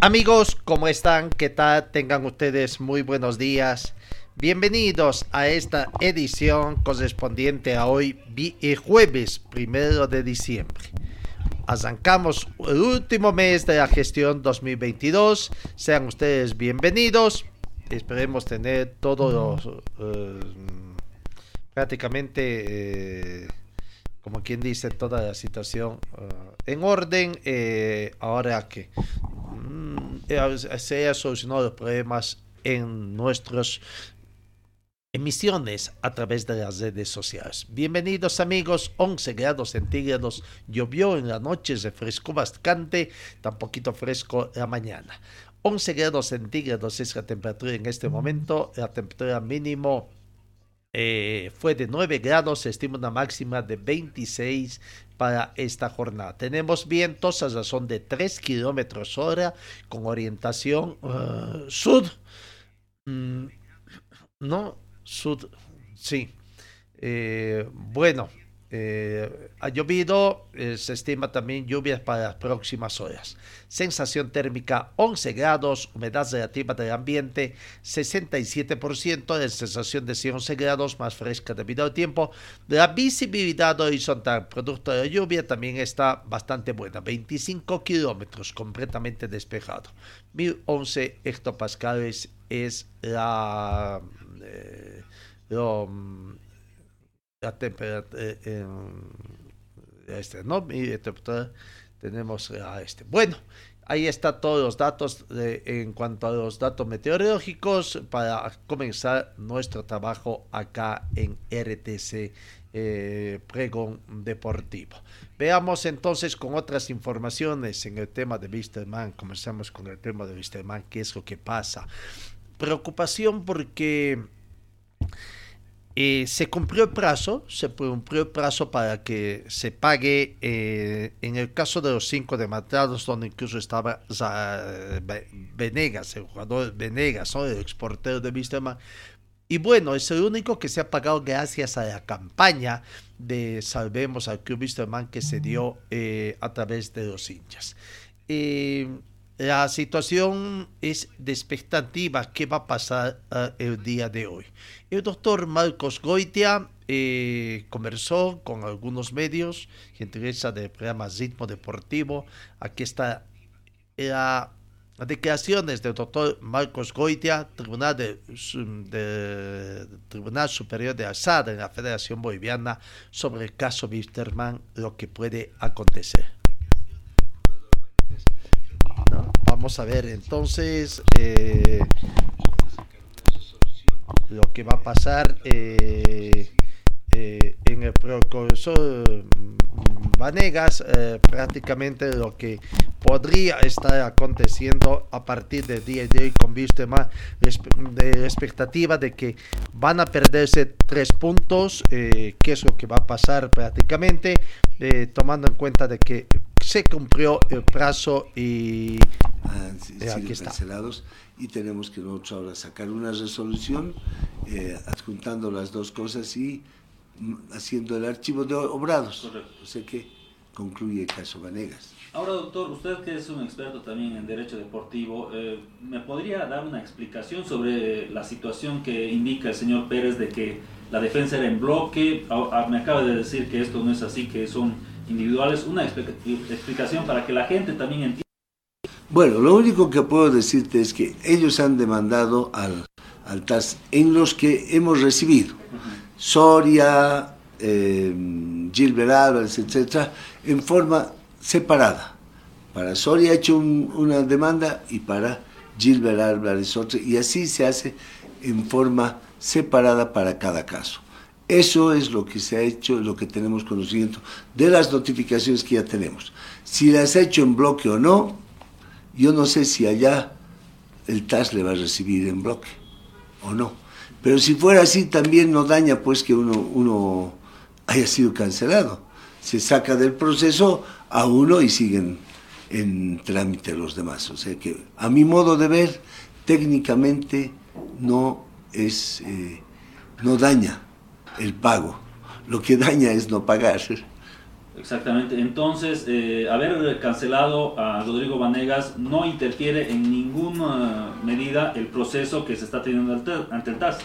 Amigos, ¿cómo están? ¿Qué tal? Tengan ustedes muy buenos días. Bienvenidos a esta edición correspondiente a hoy, vi- eh, jueves primero de diciembre. Arrancamos el último mes de la gestión 2022. Sean ustedes bienvenidos. Esperemos tener todos los, eh, prácticamente, eh, como quien dice, toda la situación en orden. eh, ahora que se haya solucionado los problemas en nuestras emisiones a través de las redes sociales. Bienvenidos amigos, 11 grados centígrados, llovió en la noche, refrescó bastante, tan poquito fresco la mañana. 11 grados centígrados es la temperatura en este momento, la temperatura mínimo eh, fue de 9 grados, se estima una máxima de 26 para esta jornada. Tenemos vientos a razón de 3 kilómetros hora con orientación eh, sur. Mm, no, sud, sí. Eh, bueno, eh, ha llovido, eh, se estima también lluvias para las próximas horas. Sensación térmica 11 grados, humedad relativa del ambiente 67%, de sensación de 11 grados, más fresca debido al tiempo. La visibilidad horizontal, producto de la lluvia, también está bastante buena, 25 kilómetros, completamente despejado. 1011 hectopascales es la... eh, mm, la temperatura este, ¿no? Y tenemos a este. Bueno, ahí está todos los datos en cuanto a los datos meteorológicos para comenzar nuestro trabajo acá en RTC eh, Pregón Deportivo. Veamos entonces con otras informaciones en el tema de Wisterman. Comenzamos con el tema de Wisterman, qué es lo que pasa. Preocupación porque eh, se cumplió el plazo, se cumplió el plazo para que se pague eh, en el caso de los cinco dematados, donde incluso estaba Venegas, el jugador Venegas, el exportero de Wisterman. Y bueno, es el único que se ha pagado gracias a la campaña de Salvemos al Club Wisterman que se dio eh, a través de los hinchas. La situación es de expectativa. ¿Qué va a pasar eh, el día de hoy? El doctor Marcos Goitia eh, conversó con algunos medios, gentileza del programa Ritmo Deportivo. Aquí está la, las declaraciones del doctor Marcos Goitia, Tribunal, de, Tribunal Superior de Alzada en la Federación Boliviana, sobre el caso Wisterman, lo que puede acontecer. Vamos a ver entonces eh, lo que va a pasar eh, eh, en el profesor Vanegas, eh, prácticamente lo que podría estar aconteciendo a partir del día de hoy con Wisterman, resp- de la expectativa de que van a perderse tres puntos, que es lo que va a pasar prácticamente, tomando en cuenta de que se cumplió el plazo y han si- Eh, sido aquí está. cancelados y tenemos que nosotros ahora sacar una resolución eh, adjuntando las dos cosas y mm, haciendo el archivo de obrados. Correcto. O sea que concluye el caso Vanegas. Ahora, doctor, usted que es un experto también en derecho deportivo, eh, ¿me podría dar una explicación sobre la situación que indica el señor Pérez de que la defensa era en bloque? A- a- me acaba de decir que esto no es así, que son individuales. Una explica- explicación para que la gente también entienda Bueno, lo único que puedo decirte es que ellos han demandado al, al TAS en los que hemos recibido. Soria, eh, Gilbert Álvarez, etcétera, en forma separada. Para Soria ha hecho un- una demanda y para Gilbert Álvarez otra, y así se hace en forma separada para cada caso. Eso es lo que se ha hecho, lo que tenemos conocimiento de las notificaciones que ya tenemos. Si las ha hecho en bloque o no, yo no sé si allá el TAS le va a recibir en bloque o no. Pero si fuera así, también no daña pues que uno, haya sido cancelado. Se saca del proceso a uno y siguen en trámite los demás. O sea que, a mi modo de ver, técnicamente no es, eh, no daña el pago. Lo que daña es no pagar. Exactamente. Entonces, eh, haber cancelado a Rodrigo Vanegas no interfiere en ninguna medida el proceso que se está teniendo ante, el TAS.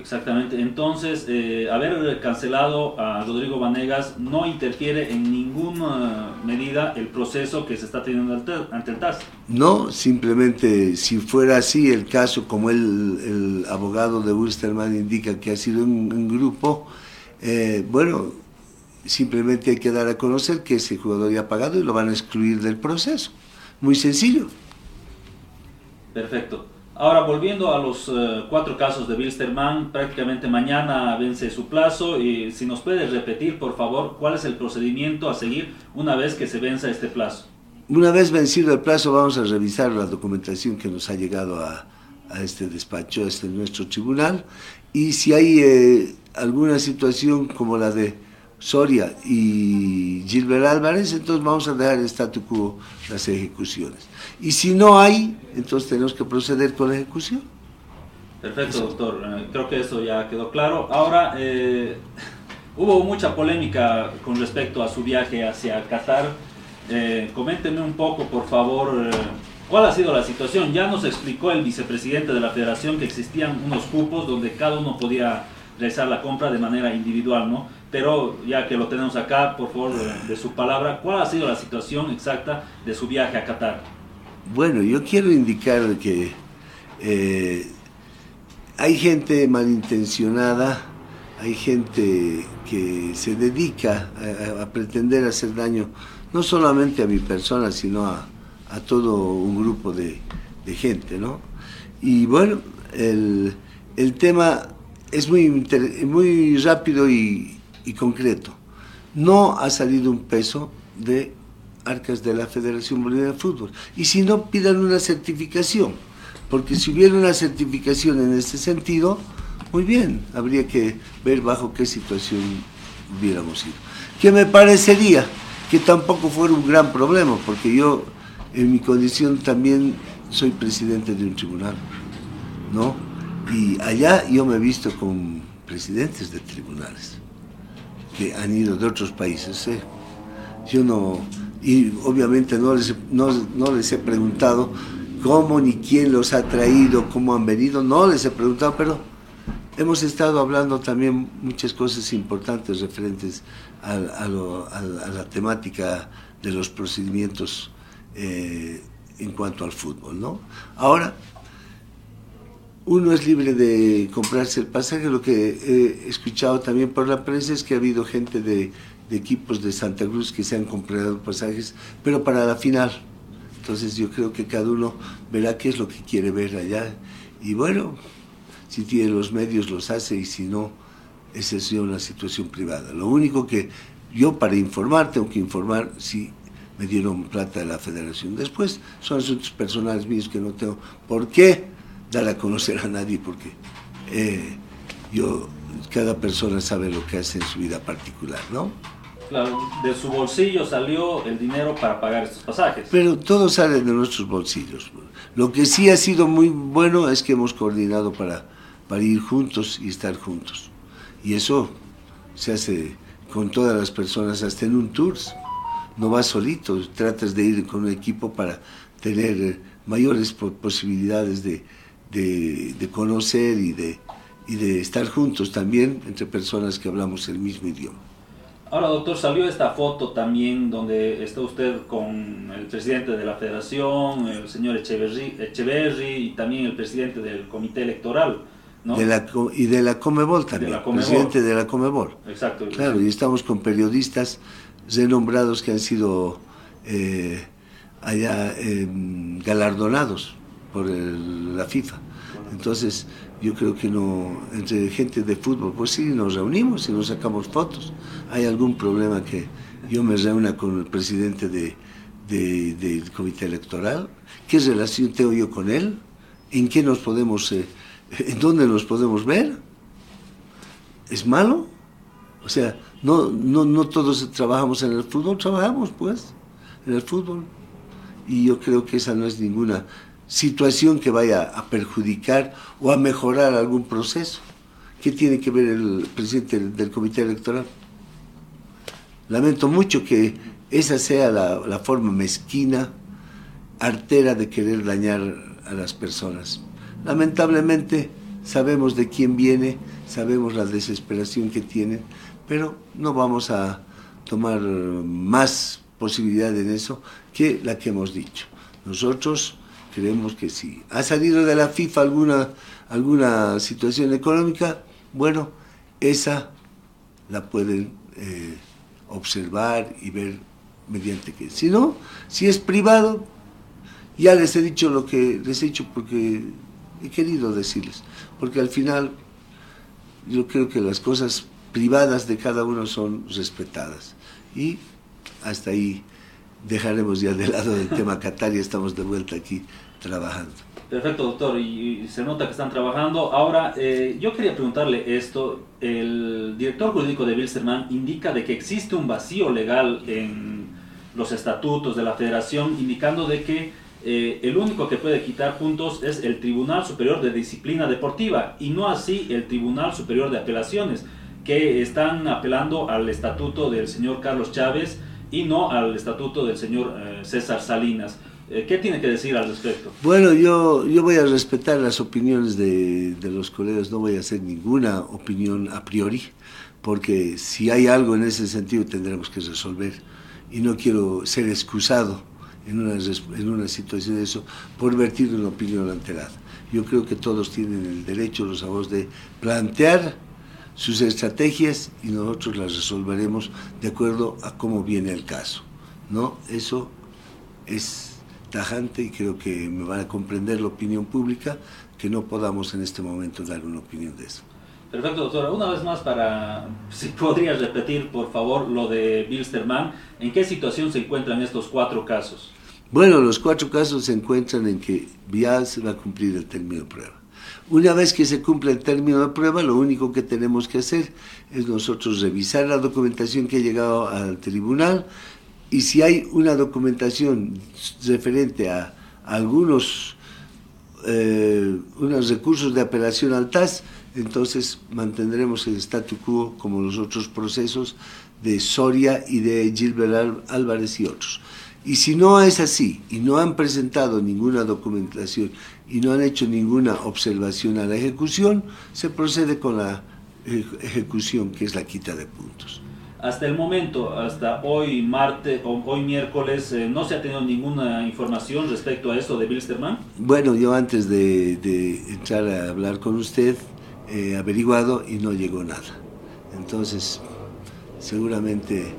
Exactamente. Entonces, eh, haber cancelado a Rodrigo Vanegas no interfiere en ninguna medida el proceso que se está teniendo ante, el TAS. No, simplemente si fuera así el caso, como el, el abogado de Wilstermann indica que ha sido un, un grupo, eh, bueno, simplemente hay que dar a conocer que ese jugador ya ha pagado y lo van a excluir del proceso. Muy sencillo. Perfecto. Ahora, volviendo a los eh, cuatro casos de Wilstermann, prácticamente mañana vence su plazo. Y si nos puedes repetir, por favor, cuál es el procedimiento a seguir una vez que se venza este plazo. Una vez vencido el plazo, vamos a revisar la documentación que nos ha llegado a, este despacho, a este nuestro tribunal, y si hay eh, alguna situación como la de Soria y Gilbert Álvarez, entonces vamos a dejar el statu quo las ejecuciones. Y si no hay, entonces tenemos que proceder con la ejecución. Perfecto, doctor. Eh, creo que eso ya quedó claro. Ahora, eh, hubo mucha polémica con respecto a su viaje hacia Qatar. Eh, coménteme un poco, por favor, cuál ha sido la situación. Ya nos explicó el vicepresidente de la federación que existían unos cupos donde cada uno podía realizar la compra de manera individual, ¿no? Pero ya que lo tenemos acá, por favor, de, su palabra, ¿cuál ha sido la situación exacta de su viaje a Qatar? Bueno, yo quiero indicar que eh, hay gente malintencionada, hay gente que se dedica a, pretender hacer daño no solamente a mi persona, sino a, a todo un grupo de, de, gente, ¿no? Y bueno, el, el tema es muy, muy rápido y, y concreto. No ha salido un peso de arcas de la Federación Boliviana de Fútbol. Y si no, pidan una certificación, porque si hubiera una certificación en este sentido, muy bien, habría que ver bajo qué situación hubiéramos ido. Que me parecería que tampoco fuera un gran problema, porque yo en mi condición también soy presidente de un tribunal, ¿no? Y allá yo me he visto con presidentes de tribunales que han ido de otros países. ¿eh? Yo no, y obviamente no les, no, no les he preguntado cómo ni quién los ha traído, cómo han venido, no les he preguntado, pero hemos estado hablando también muchas cosas importantes referentes a, la temática de los procedimientos eh, en cuanto al fútbol, ¿no? Ahora, uno es libre de comprarse el pasaje, lo que he escuchado también por la prensa es que ha habido gente de, equipos de Santa Cruz que se han comprado pasajes, pero para la final. Entonces yo creo que cada uno verá qué es lo que quiere ver allá. Y bueno, si tiene los medios los hace y si no, esa es una situación privada. Lo único que yo para informar tengo que informar si me dieron plata de la federación. Después son asuntos personales míos que no tengo por qué dar a conocer a nadie porque eh, yo, cada persona sabe lo que hace en su vida particular, ¿no? Claro, de su bolsillo salió el dinero para pagar estos pasajes. Pero todo sale de nuestros bolsillos. Lo que sí ha sido muy bueno es que hemos coordinado para, para ir juntos y estar juntos. Y eso se hace con todas las personas, hasta en un tour. No vas solito, tratas de ir con un equipo para tener mayores posibilidades de, de, de conocer y de, y de estar juntos también entre personas que hablamos el mismo idioma. Ahora, doctor, salió esta foto también donde está usted con el presidente de la federación, el señor Echeverry, Echeverry y también el presidente del comité electoral. ¿no? De la, co- y de la Comebol también, De la Conmebol. presidente de la Comebol. Exacto. Claro, y estamos con periodistas renombrados que han sido eh, allá eh, galardonados por el- la FIFA. Entonces, yo creo que no, entre gente de fútbol, pues sí, nos reunimos y nos sacamos fotos. Hay algún problema que yo me reúna con el presidente de, de- del comité electoral. ¿Qué relación tengo yo con él? ¿En qué nos podemos, eh, en dónde nos podemos ver? ¿Es malo? O sea, no, no, no todos trabajamos en el fútbol, trabajamos pues en el fútbol. Y yo creo que esa no es ninguna situación que vaya a perjudicar o a mejorar algún proceso. ¿Qué tiene que ver el presidente del, del comité electoral? Lamento mucho que esa sea la, la forma mezquina, artera de querer dañar a las personas. Lamentablemente sabemos de quién viene, sabemos la desesperación que tienen, pero no vamos a tomar más posibilidad en eso que la que hemos dicho. Nosotros creemos que si ha salido de la FIFA alguna, alguna situación económica, bueno, esa la pueden eh, observar y ver mediante que. Si no, si es privado, ya les he dicho lo que les he dicho porque he querido decirles, porque al final yo creo que las cosas privadas de cada uno son respetadas y hasta ahí dejaremos ya de lado el tema Qatar y estamos de vuelta aquí trabajando. Perfecto, doctor, y, se nota que están trabajando. Ahora, eh, yo quería preguntarle esto. El director jurídico de Bilsterman indica de que existe un vacío legal en los estatutos de la federación, indicando de que eh, el único que puede quitar puntos es el Tribunal Superior de Disciplina Deportiva y no así el Tribunal Superior de Apelaciones, que están apelando al estatuto del señor Carlos Chávez y no al estatuto del señor eh, César Salinas. Eh, ¿Qué tiene que decir al respecto? Bueno, yo, yo voy a respetar las opiniones de, de los colegas, no voy a hacer ninguna opinión a priori, porque si hay algo en ese sentido tendremos que resolver y no quiero ser excusado en una, en una situación de eso por vertir una opinión alterada. Yo creo que todos tienen el derecho, los abogados, de plantear sus estrategias y nosotros las resolveremos de acuerdo a cómo viene el caso. ¿no? Eso es tajante y creo que me van a comprender la opinión pública que no podamos en este momento dar una opinión de eso. Perfecto, doctora. Una vez más, para si podría repetir, por favor, lo de Bilsterman. ¿En qué situación se encuentran estos cuatro casos? Bueno, los cuatro casos se encuentran en que ya se va a cumplir el término de prueba. Una vez que se cumple el término de prueba, lo único que tenemos que hacer es nosotros revisar la documentación que ha llegado al tribunal y si hay una documentación referente a, algunos eh, unos recursos de apelación al TAS, entonces mantendremos el statu quo como los otros procesos de Soria y de Gilbert Álvarez y otros. Y si no es así y no han presentado ninguna documentación y no han hecho ninguna observación a la ejecución, se procede con la ejecución, que es la quita de puntos. Hasta el momento, hasta hoy martes o hoy miércoles, eh, no se ha tenido ninguna información respecto a esto de Bilsterman. Bueno, yo antes de, de entrar a hablar con usted he averiguado y no llegó nada. Entonces, seguramente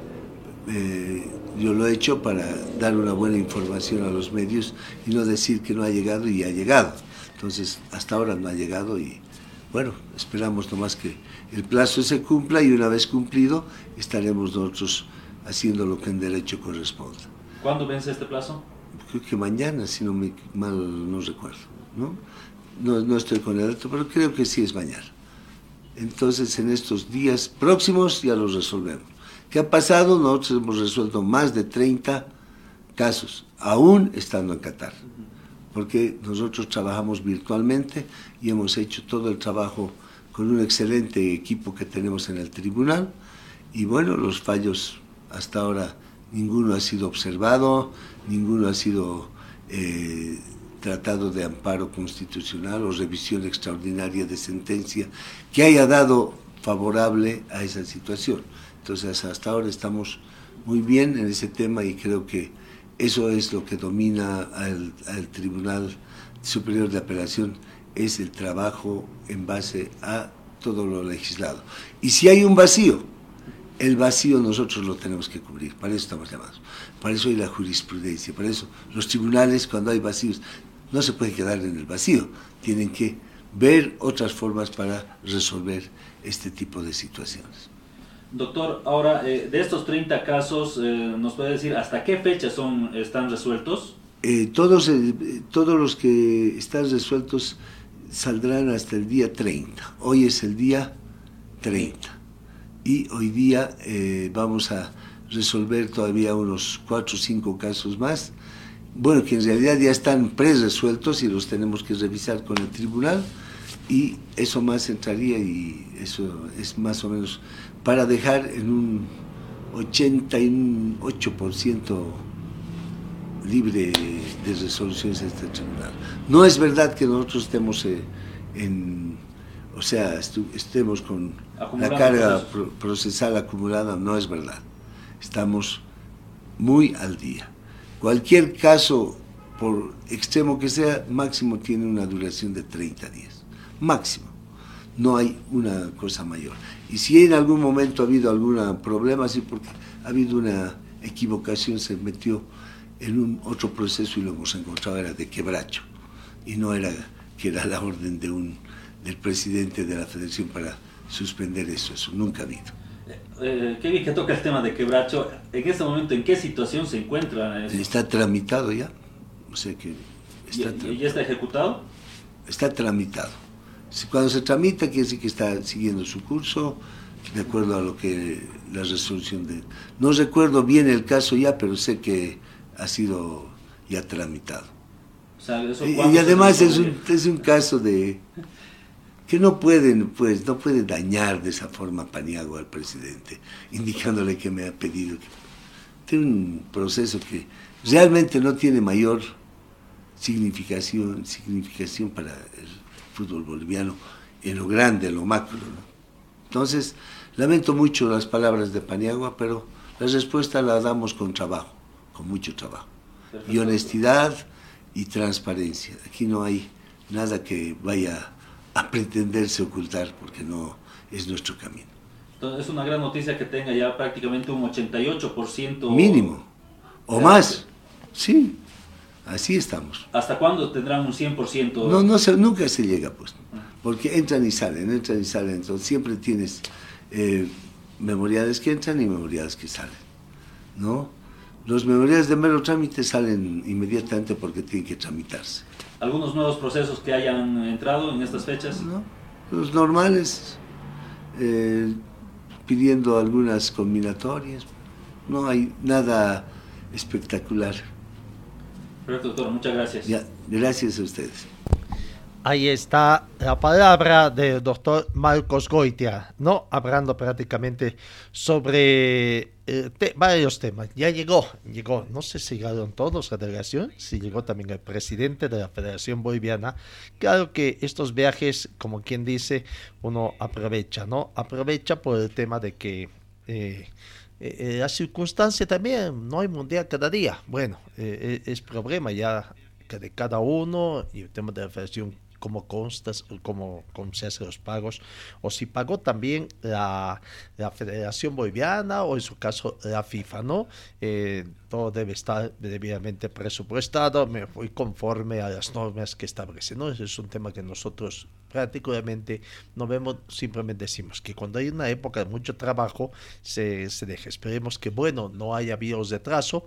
eh, yo lo he hecho para dar una buena información a los medios y no decir que no ha llegado y ha llegado. Entonces, hasta ahora no ha llegado y bueno, esperamos nomás que el plazo se cumpla y una vez cumplido estaremos nosotros haciendo lo que en derecho corresponde ¿Cuándo vence este plazo? creo que mañana, si no me mal no recuerdo, ¿no? No, no estoy con el dato, pero creo que sí es mañana. Entonces, en estos días próximos ya los resolvemos. ¿Qué ha pasado? Nosotros hemos resuelto más de 30 casos, aún estando en Qatar, porque nosotros trabajamos virtualmente y hemos hecho todo el trabajo con un excelente equipo que tenemos en el tribunal y bueno, los fallos hasta ahora ninguno ha sido observado, ninguno ha sido eh, tratado de amparo constitucional o revisión extraordinaria de sentencia que haya dado favorable a esa situación. Entonces hasta ahora estamos muy bien en ese tema y creo que eso es lo que domina al, al Tribunal Superior de Apelación, es el trabajo en base a todo lo legislado. Y si hay un vacío, el vacío nosotros lo tenemos que cubrir, para eso estamos llamados, para eso hay la jurisprudencia, para eso los tribunales cuando hay vacíos no se pueden quedar en el vacío, tienen que ver otras formas para resolver este tipo de situaciones. Doctor, ahora eh, de estos 30 casos, eh, ¿nos puede decir hasta qué fecha son, están resueltos? Eh, todos, todos los que están resueltos saldrán hasta el día 30. Hoy es el día 30. Y hoy día vamos a resolver todavía unos 4 o 5 casos más. Bueno, que en realidad ya están pre-resueltos y los tenemos que revisar con el tribunal. Y eso más entraría y eso es más o menos para dejar en un 88% libre de resoluciones de este tribunal. No es verdad que nosotros estemos eh, en, o sea, estemos con la carga procesal acumulada, no es verdad. Estamos muy al día. Cualquier caso, por extremo que sea, máximo tiene una duración de 30 días. Máximo. No hay una cosa mayor. Y si en algún momento ha habido algún problema, sí, porque ha habido una equivocación, se metió en un otro proceso y lo hemos encontrado, era de quebracho. Y no era que era la orden de un, del presidente de la federación para suspender eso, eso nunca ha habido. Eh, qué bien que toca el tema de quebracho. En este momento, ¿en qué situación se encuentra? Está tramitado ya. O sea que ¿Y ya está ejecutado? Está tramitado. Cuando se tramita quiere decir que está siguiendo su curso de acuerdo a lo que la resolución de... No recuerdo bien el caso ya, pero sé que ha sido ya tramitado. y, además es un, es un caso de que no pueden, pues, no puede dañar de esa forma Paniagua al presidente, indicándole que me ha pedido que tiene un proceso que realmente no tiene mayor significación, significación para el fútbol boliviano en lo grande, en lo macro. Entonces, lamento mucho las palabras de Paniagua, pero la respuesta la damos con trabajo, con mucho trabajo. Y honestidad y transparencia. Aquí no hay nada que vaya a pretenderse ocultar porque no es nuestro camino. Entonces es una gran noticia que tenga ya prácticamente un 88%. Mínimo. O más. Sí. Así estamos. ¿Hasta cuándo tendrán un 100%? No, no nunca se llega, pues. Porque entran y salen, entran y salen. Entonces siempre tienes eh, memoriales que entran y memoriales que salen. ¿No? Los memoriales de mero trámite salen inmediatamente porque tienen que tramitarse. ¿Algunos nuevos procesos que hayan entrado en estas fechas? No, los normales, eh, pidiendo algunas combinatorias. No hay nada espectacular. Perfecto, doctor, muchas gracias. Ya, gracias a ustedes. Ahí está la palabra del doctor Marcos Goitia, ¿no? Hablando prácticamente sobre eh, varios temas. Ya llegó, llegó, no sé si llegaron todos a la delegación, si llegó también el presidente de la Federación Boliviana. Claro que estos viajes, como quien dice, uno aprovecha, ¿no? Aprovecha por el tema de que... Eh, eh, la circunstancia también, no hay mundial cada día. Bueno, es problema ya que de cada uno y el tema de la federación cómo constas, cómo, cómo, se hacen los pagos, o si pagó también la, Federación Boliviana o en su caso la FIFA, ¿no? Eh, todo debe estar debidamente presupuestado, me voy conforme a las normas que establece, ¿no? Es un tema que nosotros prácticamente no vemos, simplemente decimos que cuando hay una época de mucho trabajo se, se deja. Esperemos que, bueno, no haya habido retraso,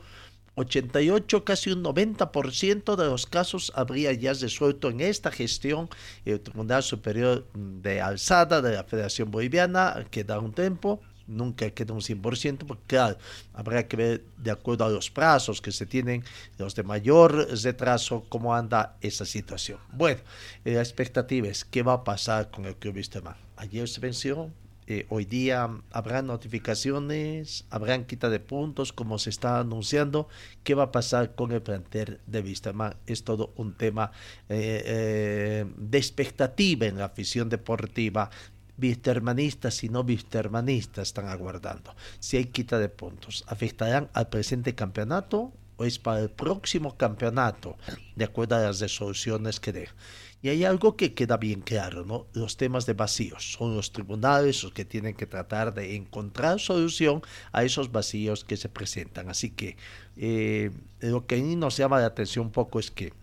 88, casi un 90% de los casos habría ya resuelto en esta gestión el Tribunal Superior de Alzada de la Federación Boliviana, que da un tiempo, nunca queda un 100%, porque claro, habrá que ver de acuerdo a los plazos que se tienen, los de mayor retraso, cómo anda esa situación. Bueno, la expectativa es qué va a pasar con el Club Vistemar. Ayer se venció, eh, hoy día habrá notificaciones, habrán quita de puntos, como se está anunciando. ¿Qué va a pasar con el plantel de Vistama? Es todo un tema eh, eh, de expectativa en la afición deportiva Wistermanistas y no Wistermanistas están aguardando. Si hay quita de puntos, ¿afectarán al presente campeonato o es para el próximo campeonato, de acuerdo a las resoluciones que dejan? Y hay algo que queda bien claro, ¿no? Los temas de vacíos son los tribunales los que tienen que tratar de encontrar solución a esos vacíos que se presentan. Así que eh, lo que a mí nos llama la atención un poco es que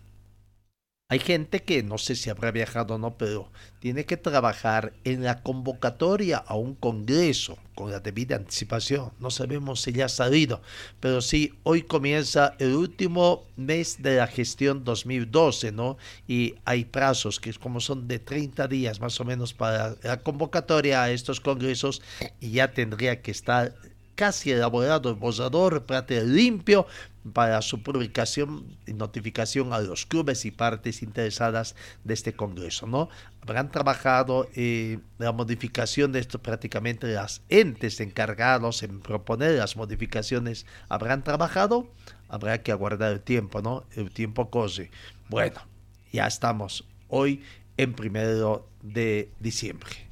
hay gente que no sé si habrá viajado o no, pero tiene que trabajar en la convocatoria a un congreso con la debida anticipación. No sabemos si ya ha salido, pero sí, hoy comienza el último mes de la gestión 2012, ¿no? Y hay plazos que como son de 30 días más o menos para la convocatoria a estos congresos y ya tendría que estar casi elaborado el borrador, plate limpio, para su publicación y notificación a los clubes y partes interesadas de este Congreso. ¿no? Habrán trabajado eh, la modificación de esto prácticamente las entes encargados en proponer las modificaciones. ¿Habrán trabajado? Habrá que aguardar el tiempo, ¿no? El tiempo corre. Bueno, ya estamos hoy en primero de diciembre.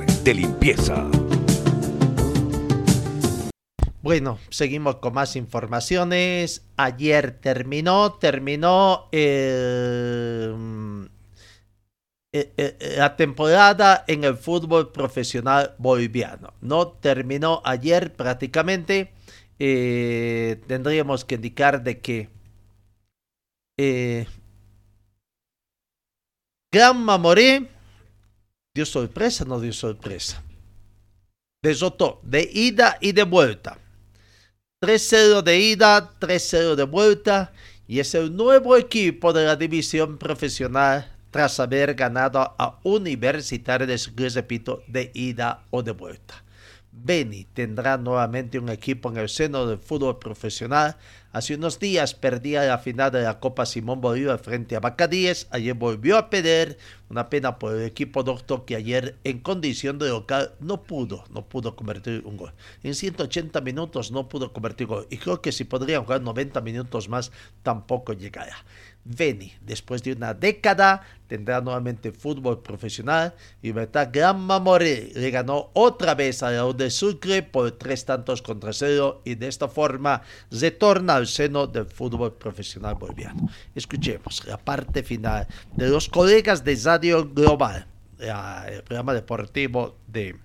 De limpieza. Bueno, seguimos con más informaciones. Ayer terminó, terminó eh, eh, eh, la temporada en el fútbol profesional boliviano. No terminó ayer prácticamente. tendríamos que indicar de que Gran Mamoré dio sorpresa, no dio sorpresa. Desotó de ida y de vuelta. 3-0 de ida, 3-0 de vuelta. Y es el nuevo equipo de la división profesional tras haber ganado a Universitario de repito, de ida o de vuelta. Beni tendrá nuevamente un equipo en el seno del fútbol profesional Hace unos días perdía la final de la Copa Simón Bolívar frente a Bacadíes. Ayer volvió a perder. Una pena por el equipo doctor que ayer en condición de local no pudo, no pudo convertir un gol. En 180 minutos no pudo convertir gol. Y creo que si podría jugar 90 minutos más tampoco llegará. Veni, después de una década, tendrá nuevamente fútbol profesional. Libertad Gran Mamoré le ganó otra vez a la de Sucre por tres tantos contra cero y de esta forma retorna al seno del fútbol profesional boliviano. Escuchemos la parte final de los colegas de Radio Global, el programa deportivo de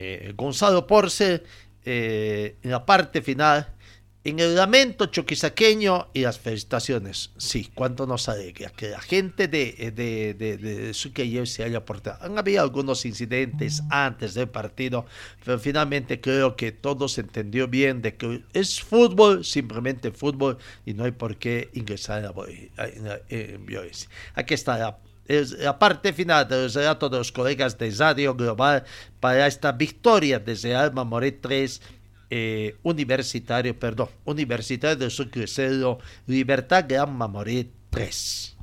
eh, Gonzalo Porce, eh, en la parte final en el lamento choquisaqueño y las felicitaciones, sí, cuánto nos alegra que la gente de, de, de, de Sucre se haya portado. Han habido algunos incidentes antes del partido, pero finalmente creo que todo se entendió bien de que es fútbol, simplemente fútbol, y no hay por qué ingresar en, la, violencia. Aquí está la la parte final del relato de los colegas de Radio Global para esta victoria desde Alma Moret 3 eh, universitario, perdón, Universitario de Sucre Libertad Gran Mamoret 3.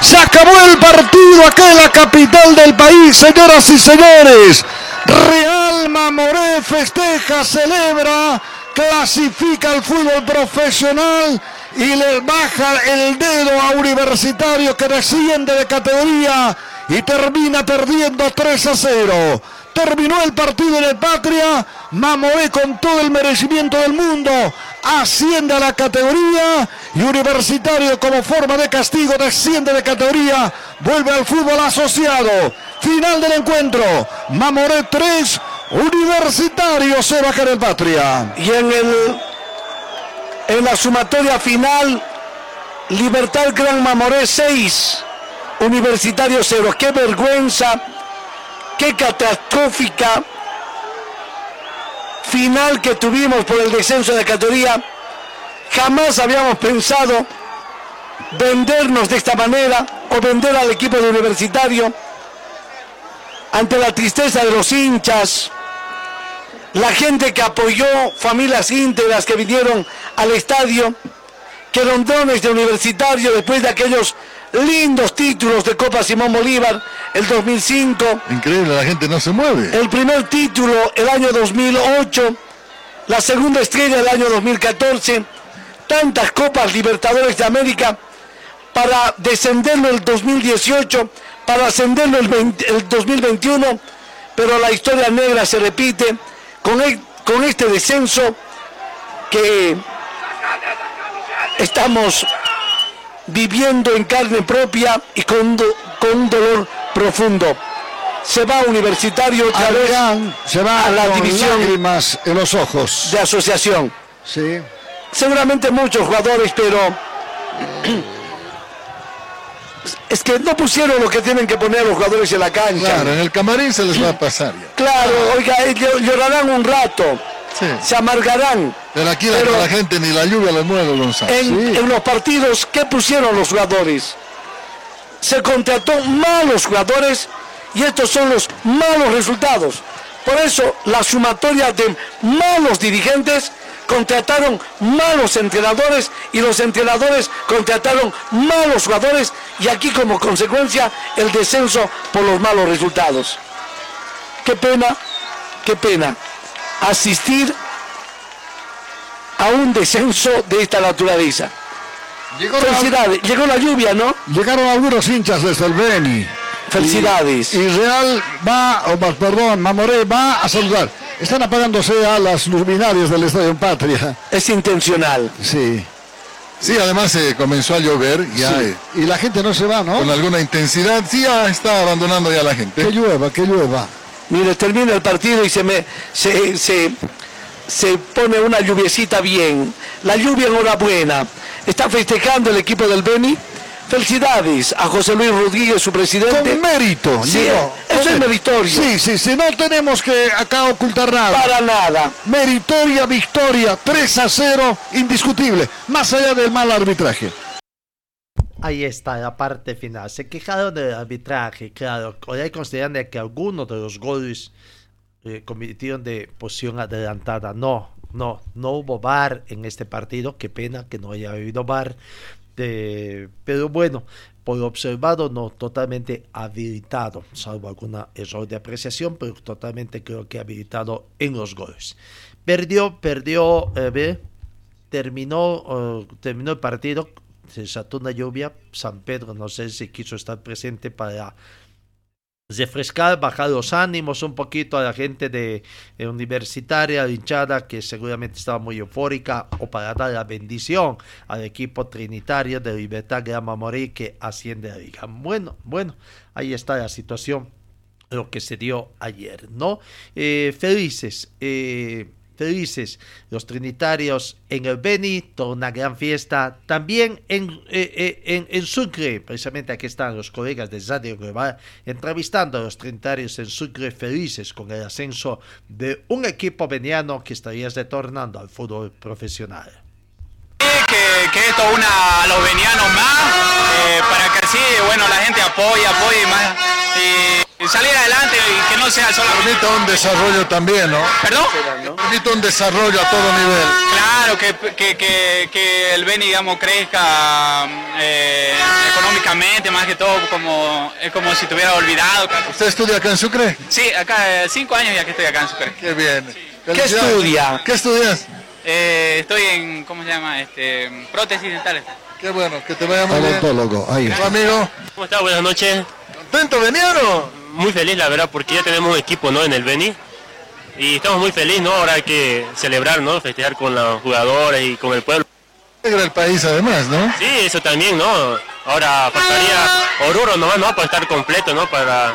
Se acabó el partido aquí en la capital del país, señoras y señores. Real Mamoré festeja, celebra, clasifica el fútbol profesional y le baja el dedo a Universitario que desciende de categoría y termina perdiendo 3 a 0. Terminó el partido de Patria. Mamoré con todo el merecimiento del mundo. Asciende a la categoría. Y Universitario como forma de castigo desciende de categoría. Vuelve al fútbol asociado. Final del encuentro. Mamoré 3. Universitario se baja el Patria. Y en el en la sumatoria final, Libertad Gran Mamoré 6, Universitario 0. Qué vergüenza qué catastrófica final que tuvimos por el descenso de categoría. Jamás habíamos pensado vendernos de esta manera o vender al equipo de universitario. ante la tristeza de los hinchas, la gente que apoyó, familias íntegras que vinieron al estadio, que rondones de universitario después de aquellos lindos títulos de Copa Simón Bolívar, el 2005. Increíble, la gente no se mueve. El primer título el año 2008, la segunda estrella el año 2014, tantas Copas Libertadores de América para descenderlo el 2018, para ascenderlo el, 20 el 2021, pero la historia negra se repite con, el- con este descenso que estamos viviendo en carne propia y con, do- con un dolor profundo. Se va universitario otra vez Adrián se va a la con división lágrimas en los ojos. de asociación. Sí. Seguramente muchos jugadores, pero es que no pusieron lo que tienen que poner los jugadores en la cancha. Claro, en el camarín se les va a pasar ya. Claro, oiga, eh, llor- llorarán un rato, Sí. se amargarán. Pero aquí la- Pero- la, gente ni la lluvia les mueve, Gonzalo. En, en los partidos, ¿qué pusieron los jugadores? Se contrató malos jugadores y estos son los malos resultados. Por eso la sumatoria de malos dirigentes contrataron malos entrenadores y los entrenadores contrataron malos jugadores y aquí como consecuencia el descenso por los malos resultados. Qué pena, qué pena asistir a un descenso de esta naturaleza. Llegó Felicidades. Llegó la lluvia, ¿no? Llegaron algunos hinchas desde el Beni. Felicidades. Y, y Real va, o más, perdón, Mamoré va a saludar. Están apagándose a las luminarias del Estadio Patria. Es intencional. Sí. Sí, además se comenzó a llover ya Sí. eh, Y la gente no se va, ¿no? con alguna intensidad. Sí, ya está abandonando ya la gente. Que llueva, que llueva. Mire, termina el partido y se me se, se, se pone una lluviecita bien. La lluvia enhorabuena. Está festejando el equipo del Beni. Felicidades a José Luis Rodríguez, su presidente. Con mérito. Sí, llegó. eso es meritorio. Sí, sí, sí. No tenemos que acá ocultar nada. Para nada. Meritoria victoria, 3 a 0, indiscutible. Más allá del mal arbitraje. Ahí está la parte final. Se quejaron del arbitraje, claro. Ahora consideran de que algunos de los goles eh, de posición adelantada. No, no, no hubo VAR en este partido. Qué pena que no haya habido VAR. Eh, pero bueno, por observado, no totalmente habilitado, salvo algún error de apreciación, pero totalmente creo que habilitado en los goles. Perdió, perdió, eh, terminó, eh, terminó el partido, se desató una lluvia, San Pedro no sé si quiso estar presente para refrescar, bajar los ánimos un poquito a la gente de eh, universitaria, hinchada, que seguramente estaba muy eufórica, o para dar la bendición al equipo trinitario de Libertad Grama Morí que asciende a la. Bueno, bueno, ahí está la situación, lo que se dio ayer, ¿no? Eh, felices, eh, felices los trinitarios en el Beni, toda una gran fiesta. También en, eh, eh, en, en Sucre, precisamente aquí están los colegas de Radio Global, entrevistando a los trinitarios en Sucre, felices con el ascenso de un equipo veniano que estaría retornando al fútbol profesional. que, esto una a los venianos más, eh, para que así, bueno, la gente apoye, apoye más salir adelante y que no sea solamente... Permite un desarrollo también, ¿no? ¿Perdón? Permite un desarrollo a todo nivel. Claro, que, que, que, que el Beni, digamos, crezca eh, económicamente, más que todo, como, es como si tuviera olvidado. ¿Usted estudia acá en Sucre? Sí, acá, eh, cinco años ya que estoy acá en Sucre. Qué bien. ¿Qué estudia? ¿Qué estudias? Eh, estoy en, ¿cómo se llama? Este, prótesis dentales. Qué bueno, que te vaya muy bien. Odontólogo, ahí. Tu amigo, ¿Cómo está? Buenas noches. ¿contento veniano? Muy feliz, la verdad, porque ya tenemos un equipo, ¿no? En el Beni. Y estamos muy felices, ¿no? Ahora hay que celebrar, ¿no? Festejar con los jugadores y con el pueblo. Alegra el país además, ¿no? Sí, eso también, ¿no? Ahora faltaría Oruro nomás, ¿no? Para estar completo, ¿no? Para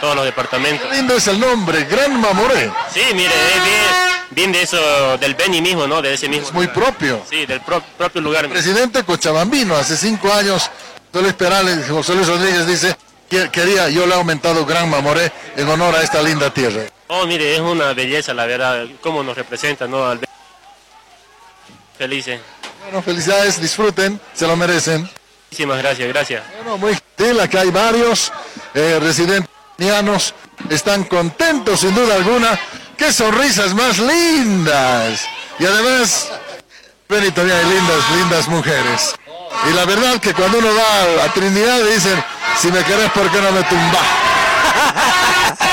todos los departamentos. Qué lindo es el nombre, Gran Mamoré. Sí, mire, es bien, bien de eso, del Beni mismo, ¿no? De ese mismo. Es muy lugar. propio. Sí, del pro- propio lugar. Presidente Cochabambino, hace cinco años, Luis Perales, José Luis Rodríguez dice, quería, yo le he aumentado Gran Mamoré en honor a esta linda tierra. Oh, mire, es una belleza, la verdad, cómo nos representa, ¿no? Al Beni. Felices. Bueno, felicidades, disfruten, se lo merecen. Muchísimas gracias, gracias. Bueno, muy gentil, acá hay varios eh, residentes están contentos sin duda alguna. ¡Qué sonrisas más lindas! Y además, Beni también hay lindas, lindas mujeres. Y la verdad que cuando uno va a Trinidad dicen, si me querés, ¿por qué no me tumba?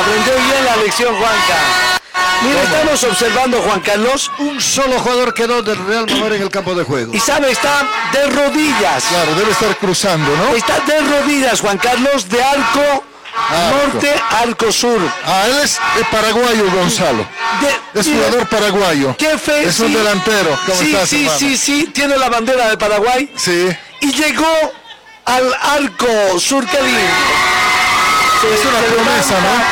aprendió bien la lección, Juanca. Mira, estamos observando, Juan Carlos. Un solo jugador quedó del Real Madrid en el campo de juego. Y sabe, está de rodillas. Claro, debe estar cruzando, ¿no? Está de rodillas, Juan Carlos, de arco norte, arco sur. Ah, él es, paraguayo, Gonzalo. De- es mira, jugador paraguayo. Qué fe. Es un sí. delantero. ¿Cómo sí, estás, sí, hermano? sí, sí, tiene la bandera de Paraguay. Sí. Y llegó al arco sur, qué lindo. Se- Es una promesa, levanta.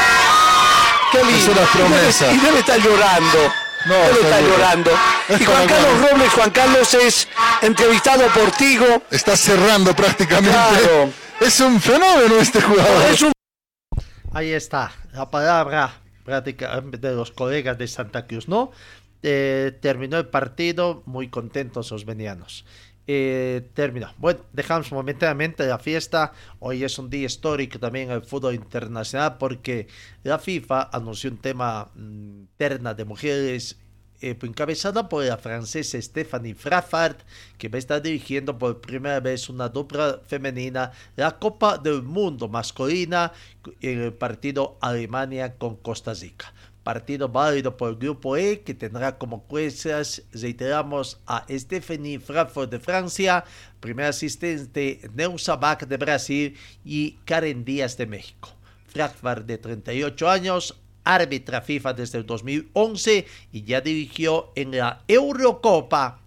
Qué lindo. Es una promesa. Y debe, estar llorando. No, debe estar llorando. Es y Juan. Carlos Robles, Juan Carlos es entrevistado por Tigo. Está cerrando prácticamente. Claro. Es un fenómeno este jugador. Es un Ahí está, la palabra práctica de los colegas de Santa Cruz, ¿no? Eh, terminó el partido, muy contentos los venianos. Eh. Bueno, dejamos momentáneamente la fiesta. Hoy es un día histórico también en el fútbol internacional porque la FIFA anunció un tema mm, terna de mujeres eh, encabezada por la francesa Stephanie Fraffard, que va a estar dirigiendo por primera vez una dupla femenina la Copa del Mundo masculina en el partido Alemania con Costa Rica. Partido válido por el grupo E que tendrá como jueces, reiteramos, a Stephanie Frafford de Francia, primer asistente Neusa Bach de Brasil y Karen Díaz de México. Frafford de 38 años, árbitra FIFA desde el 2011 y ya dirigió en la Eurocopa,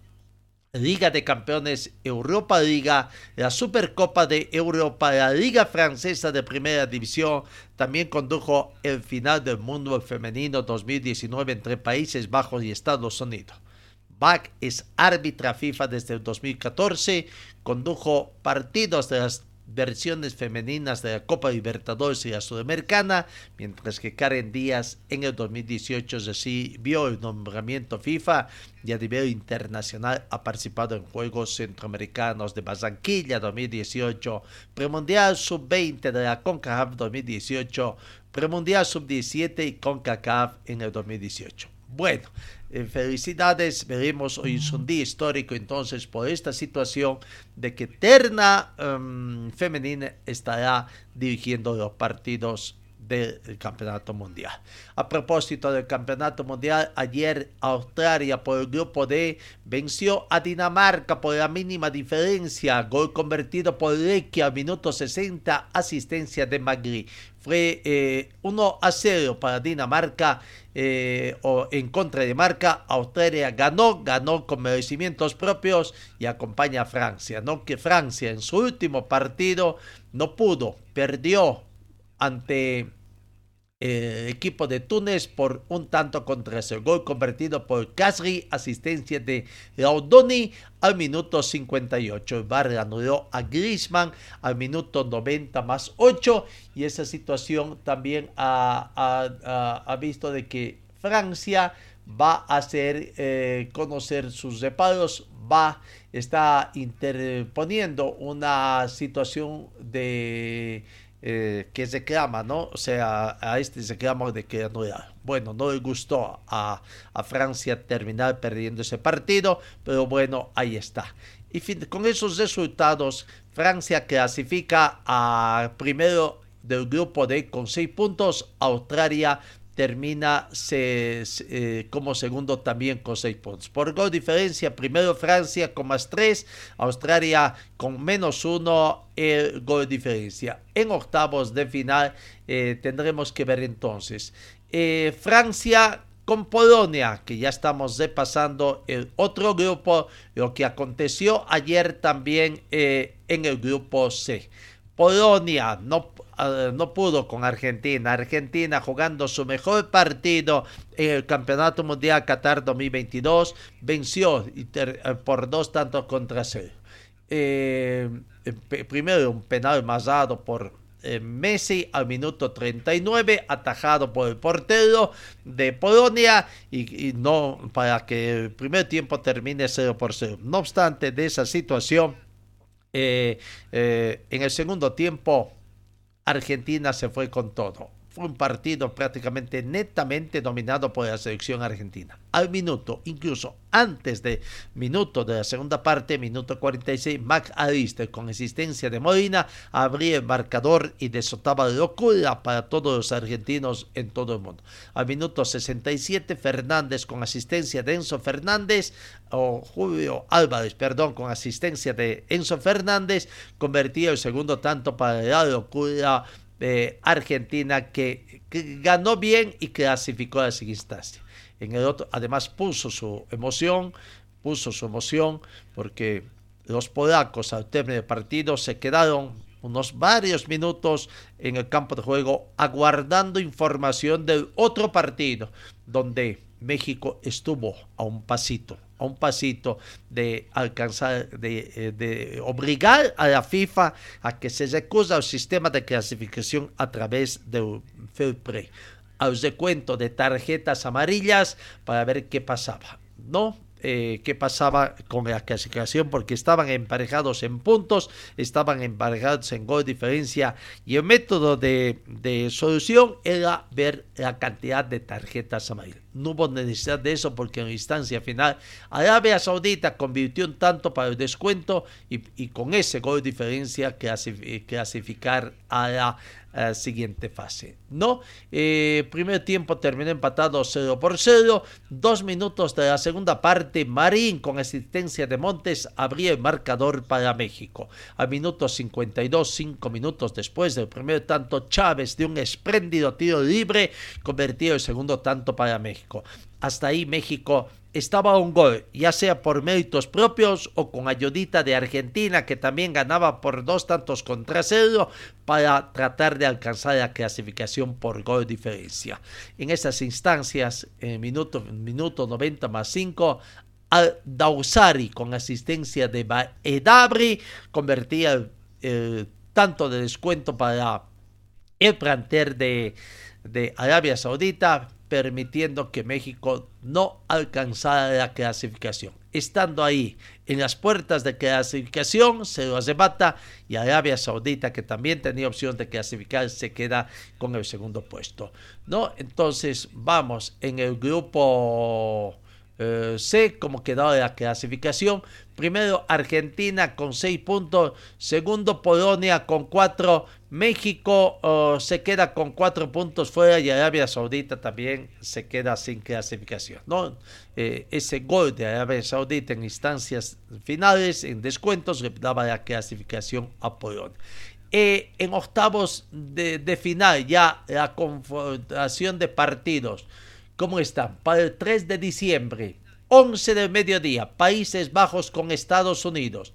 Liga de Campeones, Europa Liga, la Supercopa de Europa, la Liga Francesa de Primera División. También condujo el final del mundo femenino 2019 entre Países Bajos y Estados Unidos. Bach es árbitra FIFA desde el 2014, condujo partidos de las versiones femeninas de la Copa Libertadores y la Sudamericana, mientras que Karen Díaz en el 2018 recibió el nombramiento FIFA y a nivel internacional ha participado en Juegos Centroamericanos de Barranquilla 2018, Premundial Sub-20 de la CONCACAF 2018, Premundial Sub-17 y CONCACAF en el 2018. Bueno, felicidades, veremos hoy es un día histórico entonces por esta situación de que Terna em, Femenina estará dirigiendo los partidos del Campeonato Mundial. A propósito del Campeonato Mundial, ayer Australia por el grupo D venció a Dinamarca por la mínima diferencia, gol convertido por Lecky minuto 60, asistencia de Magri. Fue eh, 1 a 0 para Dinamarca eh, o en contra de Marca. Australia ganó, ganó con merecimientos propios y acompaña a Francia. No que Francia en su último partido no pudo, perdió ante el equipo de Túnez por un tanto contra ese gol convertido por Kasri, asistencia de Laudoni al minuto 58. El anuló a Griezmann al minuto 90 más 8 y esa situación también ha visto de que Francia va a hacer eh, conocer sus reparos, va, está interponiendo una situación de eh, que reclama, ¿no? O sea, a este reclamo de que anular. Bueno, no le gustó a, a Francia terminar perdiendo ese partido, pero bueno, ahí está. Y fin- con esos resultados, Francia clasifica a primero del grupo D con 6 puntos, Australia termina eh, como segundo también con 6 puntos. Por gol diferencia, primero Francia con más 3, Australia con menos 1 el gol diferencia. En octavos de final eh, tendremos que ver entonces. eh, Francia con Polonia, que ya estamos repasando el otro grupo, lo que aconteció ayer también en el grupo C. Polonia no, eh, no pudo con Argentina. Argentina jugando su mejor partido en el Campeonato Mundial Qatar 2022 venció eh, por dos tantos contra cero. Eh, primero un penal masado por eh, Messi al minuto 39, atajado por el portero de Polonia y, no para que el primer tiempo termine 0 por 0. No obstante de esa situación, en el segundo tiempo Argentina se fue con todo. Un partido prácticamente netamente dominado por la selección argentina. Al minuto, incluso antes de minuto de la segunda parte, minuto 46, Mac Alister con asistencia de Molina abría el marcador y desotaba locura para todos los argentinos en todo el mundo. Al minuto 67, Fernández con asistencia de Enzo Fernández, o Julio Álvarez, perdón, con asistencia de Enzo Fernández, convertía el segundo tanto para la locura de Argentina que, que ganó bien y clasificó a la siguiente instancia. En el otro, además puso su emoción, puso su emoción porque los polacos al término del partido se quedaron unos varios minutos en el campo de juego aguardando información del otro partido donde México estuvo a un pasito, a un pasito de alcanzar, de, eh, de, obligar a la FIFA a que se recusa el sistema de clasificación a través del fair play al recuento de tarjetas amarillas para ver qué pasaba. ¿No? Eh, qué pasaba con la clasificación porque estaban emparejados en puntos, estaban emparejados en gol diferencia y el método de, de solución era ver la cantidad de tarjetas amarillas. No hubo necesidad de eso porque en instancia final Arabia Saudita convirtió un tanto para el descuento y, y con ese gol diferencia clasificar a la siguiente fase. No, eh, primer tiempo terminó empatado 0 por 0. Dos minutos de la segunda parte, Marín con asistencia de Montes abría el marcador para México. A minuto 52, cinco minutos después del primer tanto, Chávez de un espléndido tiro libre convirtió el segundo tanto para México. Hasta ahí México estaba a un gol, ya sea por méritos propios o con ayudita de Argentina, que también ganaba por dos tantos contra cero, para tratar de alcanzar la clasificación por gol diferencia. En esas instancias, en minuto, minuto 90 más 5, al Dausari con asistencia de Edabri convertía el, tanto de descuento para el planter de, de Arabia Saudita permitiendo que México no alcanzara la clasificación. Estando ahí en las puertas de clasificación, se lo arrebata y Arabia Saudita, que también tenía opción de clasificar, se queda con el segundo puesto. ¿no? Entonces, vamos en el grupo eh, C, como quedó la clasificación. Primero Argentina con 6 puntos, segundo Polonia con 4, México oh, se queda con 4 puntos fuera y Arabia Saudita también se queda sin clasificación. ¿no? Eh, ese gol de Arabia Saudita en instancias finales, en descuentos, le daba la clasificación a Polonia. Eh, en octavos de, de final, ya la confrontación de partidos. ¿Cómo están? Para el 3 de diciembre, 11 del mediodía, Países Bajos con Estados Unidos.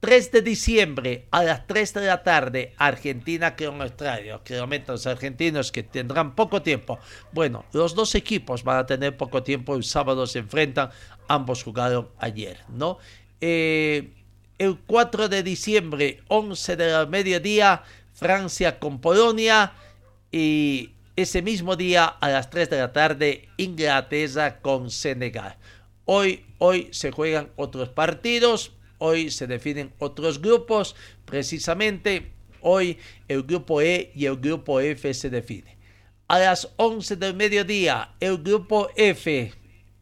3 de diciembre a las 3 de la tarde, Argentina con Australia. Los argentinos que tendrán poco tiempo. Bueno, los dos equipos van a tener poco tiempo. El sábado se enfrentan. Ambos jugaron ayer, ¿no? Eh, el 4 de diciembre, 11 del mediodía, Francia con Polonia. Y ese mismo día, a las 3 de la tarde, Inglaterra con Senegal. Hoy, hoy se juegan otros partidos, hoy se definen otros grupos. Precisamente hoy el grupo E y el grupo F se definen. A las 11 del mediodía, el grupo F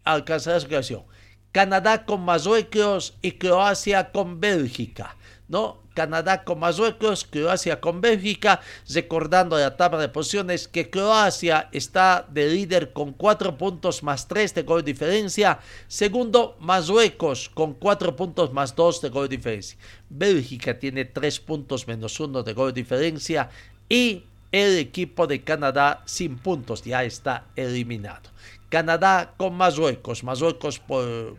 alcanzará su creación. Canadá con Marruecos y Croacia con Bélgica. ¿no? Canadá con Marruecos, Croacia con Bélgica, recordando la tabla de posiciones que Croacia está de líder con 4 puntos más 3 de gol de diferencia, segundo Marruecos con 4 puntos más 2 de gol de diferencia, Bélgica tiene 3 puntos menos 1 de gol de diferencia y el equipo de Canadá sin puntos ya está eliminado. Canadá con Marruecos, Marruecos por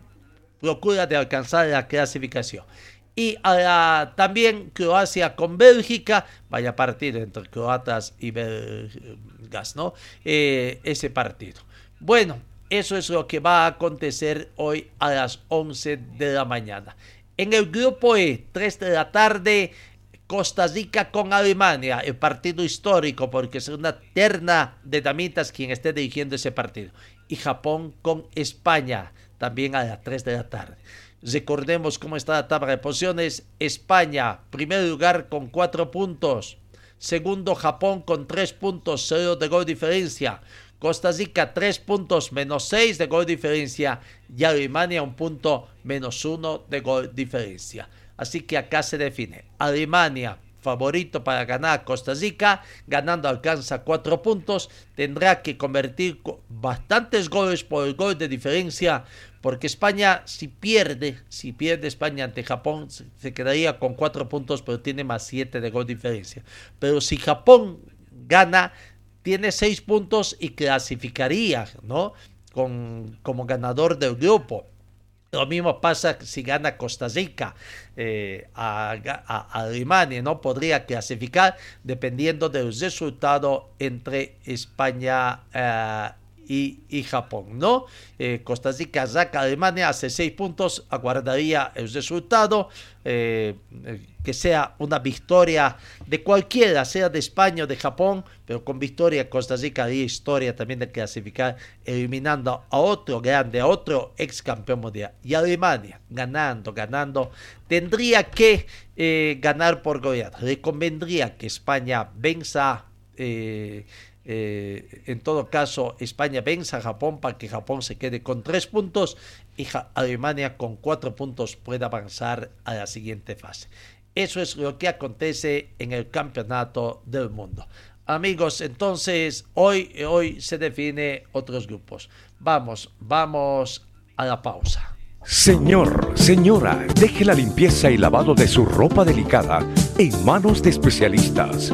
procura de alcanzar la clasificación y también Croacia con Bélgica, vaya partido entre croatas y belgas, ¿no? Eh, ese partido. Bueno, eso es lo que va a acontecer hoy a las 11 de la mañana. En el grupo E, 3 de la tarde, Costa Rica con Alemania, el partido histórico, porque es una terna de damitas quien esté dirigiendo ese partido. Y Japón con España, también a las 3 de la tarde. Recordemos cómo está la tabla de posiciones. España, primer lugar con cuatro puntos. Segundo, Japón con 3 puntos, 0 de gol diferencia. Costa Rica 3 puntos, menos 6 de gol diferencia. Y Alemania un punto, menos 1 de gol diferencia. Así que acá se define. Alemania favorito para ganar Costa Rica, ganando alcanza 4 puntos, tendrá que convertir bastantes goles por el gol de diferencia, porque España si pierde, si pierde España ante Japón, se quedaría con 4 puntos, pero tiene más 7 de gol diferencia. Pero si Japón gana, tiene 6 puntos y clasificaría, ¿no? Con, como ganador del grupo. Lo mismo pasa si gana Costa Rica eh, a, Alemania, ¿no? Podría clasificar dependiendo del resultado entre España eh, y, Japón, ¿no? Eh, Costa Rica saca Alemania hace seis puntos, aguardaría el resultado, eh, que sea una victoria de cualquiera, sea de España o de Japón, pero con victoria Costa Rica haría historia también de clasificar, eliminando a otro grande, a otro ex campeón mundial. Y Alemania, ganando, ganando, tendría que eh, ganar por goleada. Le convendría que España venza. Eh, en todo caso, España vence a Japón para que Japón se quede con tres puntos y Alemania con cuatro puntos pueda avanzar a la siguiente fase. Eso es lo que acontece en el campeonato del mundo. Amigos, entonces hoy, hoy se define otros grupos. Vamos, vamos a la pausa. Señor, señora, deje la limpieza y lavado de su ropa delicada en manos de especialistas.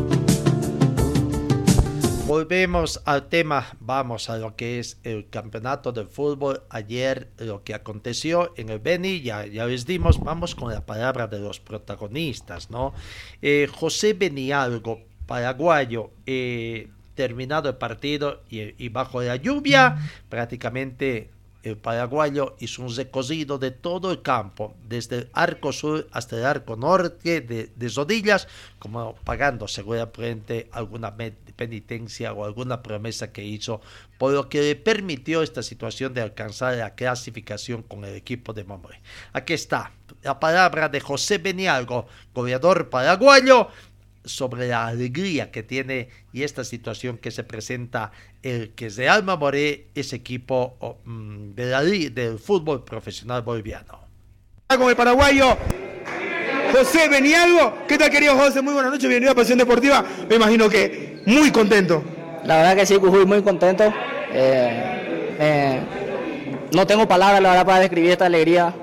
Volvemos al tema, vamos a lo que es el campeonato de fútbol. Ayer lo que aconteció en el Beni, ya, ya les dimos, vamos con la palabra de los protagonistas, ¿no? Eh, José Benialgo, paraguayo, eh, terminado el partido y, y bajo la lluvia, prácticamente el paraguayo hizo un recorrido de todo el campo, desde el arco sur hasta el arco norte de, de Rodillas, como pagando seguramente alguna penitencia o alguna promesa que hizo, por lo que le permitió esta situación de alcanzar la clasificación con el equipo de Mamoré. Aquí está la palabra de José Benialgo, goleador paraguayo, sobre la alegría que tiene y esta situación que se presenta el que de Alma Moré es equipo mm, de la, del fútbol profesional boliviano. Con el paraguayo José Benialgo. ¿Qué tal querido José? Muy buenas noches, bienvenido a Pasión Deportiva. Me imagino que muy contento. La verdad que sí, Cujuy, muy contento. Eh, eh, no tengo palabras, la verdad, para describir esta alegría.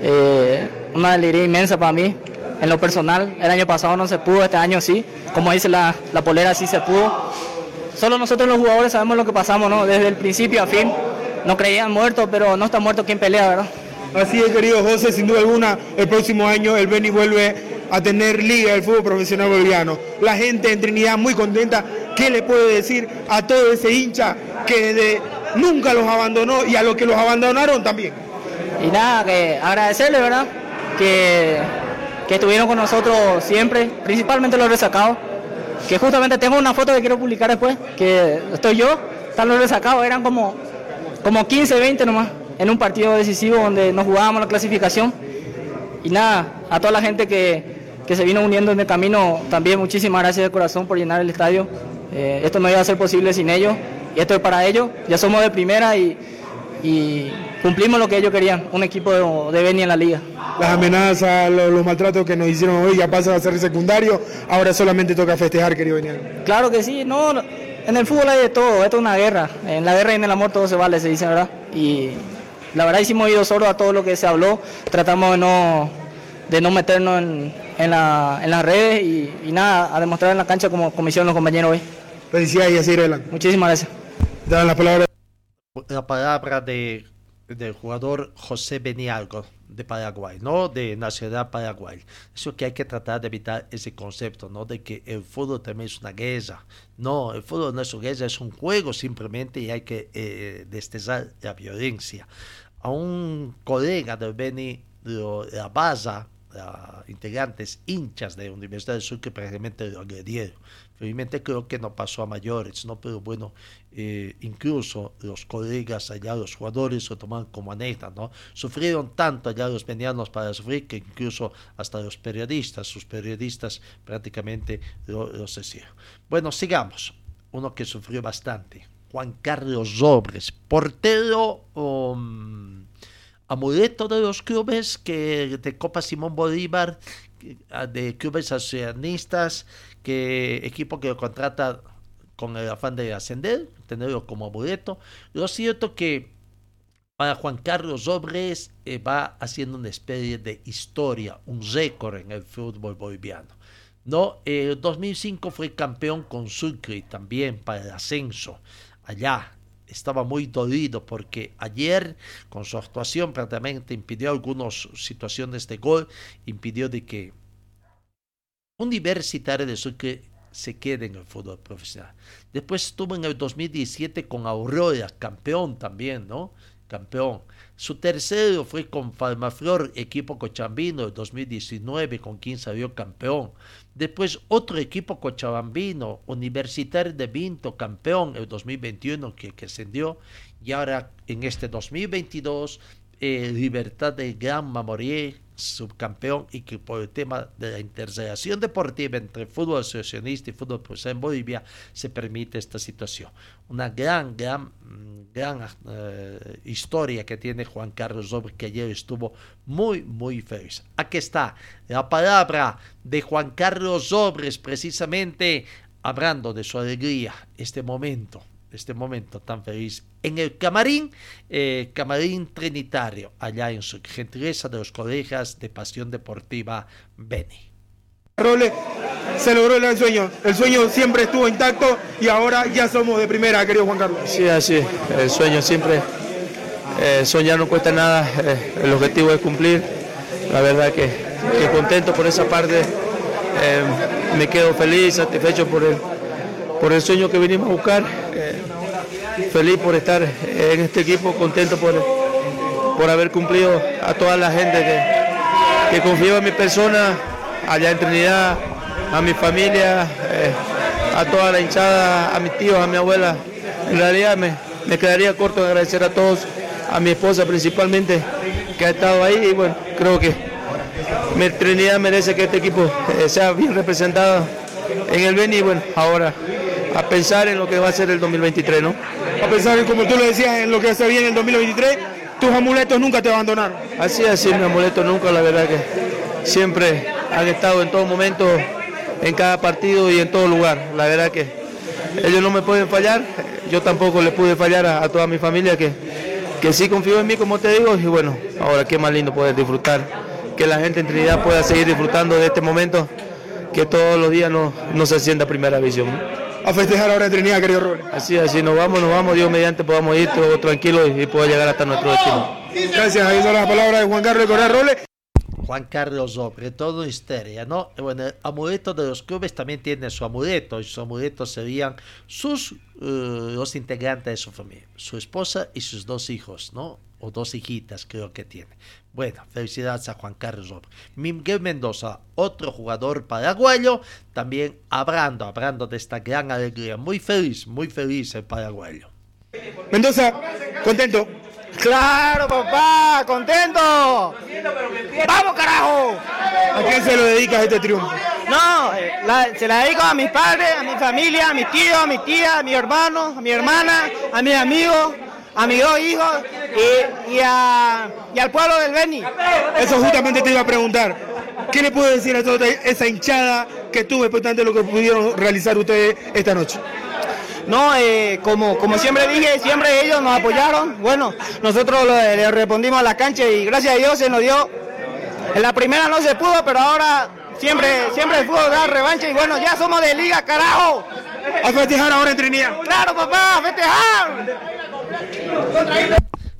Eh, una alegría inmensa para mí en lo personal. El año pasado no se pudo, este año sí. Como dice la, la polera, sí se pudo. Solo nosotros los jugadores sabemos lo que pasamos, ¿no? Desde el principio a fin. No creían muertos, pero no está muerto quien pelea, ¿verdad? Así es, querido José, sin duda alguna, el próximo año el Beni vuelve a tener liga del fútbol profesional boliviano. La gente en Trinidad muy contenta. ¿Qué le puede decir a todo ese hincha que de, nunca los abandonó y a los que los abandonaron también? Y nada, que agradecerle, ¿verdad? Que que estuvieron con nosotros siempre, principalmente los resacados, que justamente tengo una foto que quiero publicar después, que estoy yo, están los resacados, eran como, como 15, 20 nomás, en un partido decisivo donde nos jugábamos la clasificación. Y nada, a toda la gente que, se vino uniendo en el camino, también muchísimas gracias de corazón por llenar el estadio. Eh, esto no iba a ser posible sin ellos, y esto es para ellos, ya somos de primera y y cumplimos lo que ellos querían, un equipo de, de Beni en la liga. Las amenazas, los, maltratos que nos hicieron hoy ya pasan a ser secundario, ahora solamente toca festejar, querido Benial. Claro que sí, no, en el fútbol hay de todo, esto es una guerra, en la guerra y en el amor todo se vale, se dice, ¿verdad? Y la verdad hicimos oídos sordos a todo lo que se habló, tratamos de no, de no meternos en, en, la, en las redes y, nada, a demostrar en la cancha como, como hicieron los compañeros hoy. Felicidades y así adelante. Muchísimas gracias. Dan la palabra la palabra de del jugador José Benialgo de Paraguay, ¿no? De nacionalidad Paraguay. Eso que hay que tratar de evitar ese concepto, ¿no? De que el fútbol también es una guerra. No, el fútbol no es una guerra, es un juego simplemente y hay que eh, la violencia. A un colega del Beni, lo, la Baza, integrantes hinchas de Universidad del Sur que prácticamente lo agredieron. Felizmente creo que no pasó a mayores, ¿no? Pero bueno, eh, incluso los colegas allá, los jugadores, lo toman como anécdota, ¿no? Sufrieron tanto allá los venianos para sufrir que incluso hasta los periodistas, sus periodistas prácticamente lo, los hicieron. Bueno, sigamos. Uno que sufrió bastante, Juan Carlos Robres, portero... Um, amuleto de los clubes que de Copa Simón Bolívar, de clubes accionistas, que equipo que lo contrata con el afán de ascender, tenerlo como amuleto. Lo cierto que para Juan Carlos Obres eh, va haciendo una especie de historia, un récord en el fútbol boliviano. No, el 2005 fue campeón con Sucre también para el ascenso allá estaba muy dolido porque ayer con su actuación prácticamente impidió algunas situaciones de gol, impidió de que Universitario de Sucre se quede en el fútbol profesional. Después estuvo en el 2017 con Aurora, campeón también, ¿no? Campeón. Su tercero fue con Farmaflor, equipo cochambino, el 2019, con quien salió campeón. Después otro equipo cochabambino, Universitario de Vinto, campeón el 2021 que, que ascendió. Y ahora en este 2022, eh, Libertad de Gran Mamorier, subcampeón y que por el tema de la intersección deportiva entre fútbol asociacionista y fútbol profesional en Bolivia se permite esta situación. Una gran, gran, gran eh, historia que tiene Juan Carlos Robles que ayer estuvo muy, muy feliz. Aquí está la palabra de Juan Carlos Sobres precisamente hablando de su alegría, este momento este momento tan feliz en el camarín, eh, camarín trinitario, allá en su gentileza de los colegas de Pasión Deportiva Beni. Role, se logró el sueño, el sueño siempre estuvo intacto y ahora ya somos de primera, querido Juan Carlos. Sí, así, el sueño siempre, eh, soñar no cuesta nada, eh, el objetivo es cumplir, la verdad que, que contento por esa parte, eh, me quedo feliz, satisfecho por el por el sueño que vinimos a buscar. Feliz por estar en este equipo, contento por, por haber cumplido a toda la gente que, que confió en mi persona, allá en Trinidad, a mi familia, eh, a toda la hinchada, a mis tíos, a mi abuela. En realidad me, me quedaría corto de agradecer a todos, a mi esposa principalmente, que ha estado ahí y bueno, creo que Trinidad merece que este equipo eh, sea bien representado en el Beni y bueno, ahora a pensar en lo que va a ser el 2023, ¿no? A pensar, en, como tú lo decías, en lo que se viene en el 2023, tus amuletos nunca te abandonaron. Así, así, mis amuletos nunca, la verdad que siempre han estado en todo momento, en cada partido y en todo lugar. La verdad que ellos no me pueden fallar, yo tampoco le pude fallar a, toda mi familia que, que sí confío en mí, como te digo, y bueno, ahora qué más lindo poder disfrutar, que la gente en Trinidad pueda seguir disfrutando de este momento, que todos los días no, no se sienta primera visión a festejar ahora en Trinidad, querido Robles. Así, así, nos vamos, nos vamos, Dios mediante podamos ir todos tranquilos y, y llegar hasta nuestro destino. Gracias, ahí son las palabras de Juan Carlos Correa Robles. Juan Carlos sobre todo histeria, ¿no? Bueno, el amuleto de los clubes también tiene su amuleto, y su amuleto serían sus, uh, los integrantes de su familia, su esposa y sus dos hijos, ¿no? O dos hijitas creo que tiene. Bueno, felicidades a Juan Carlos Miguel Mendoza, otro jugador paraguayo, también hablando, hablando de esta gran alegría. Muy feliz, muy feliz el paraguayo. Mendoza, contento. Claro, papá, contento. ¡Vamos, carajo! ¿A quién se lo dedicas este triunfo? No, eh, se la dedico a mis padres, a mi familia, a mis tíos, a mis tías, a mi hermano, a mi hermana, a mis amigos a mis dos hijos y, al pueblo del Beni. Eso justamente te iba a preguntar. ¿Qué le puedo decir a toda esa hinchada que estuvo expectante de lo que pudieron realizar ustedes esta noche? No, eh, como, como siempre dije, siempre ellos nos apoyaron. Bueno, nosotros le, respondimos a la cancha y gracias a Dios se nos dio. En la primera no se pudo, pero ahora siempre, siempre pudo dar revancha y bueno, ya somos de liga, carajo. A festejar ahora en Trinidad. Claro, papá, a festejar.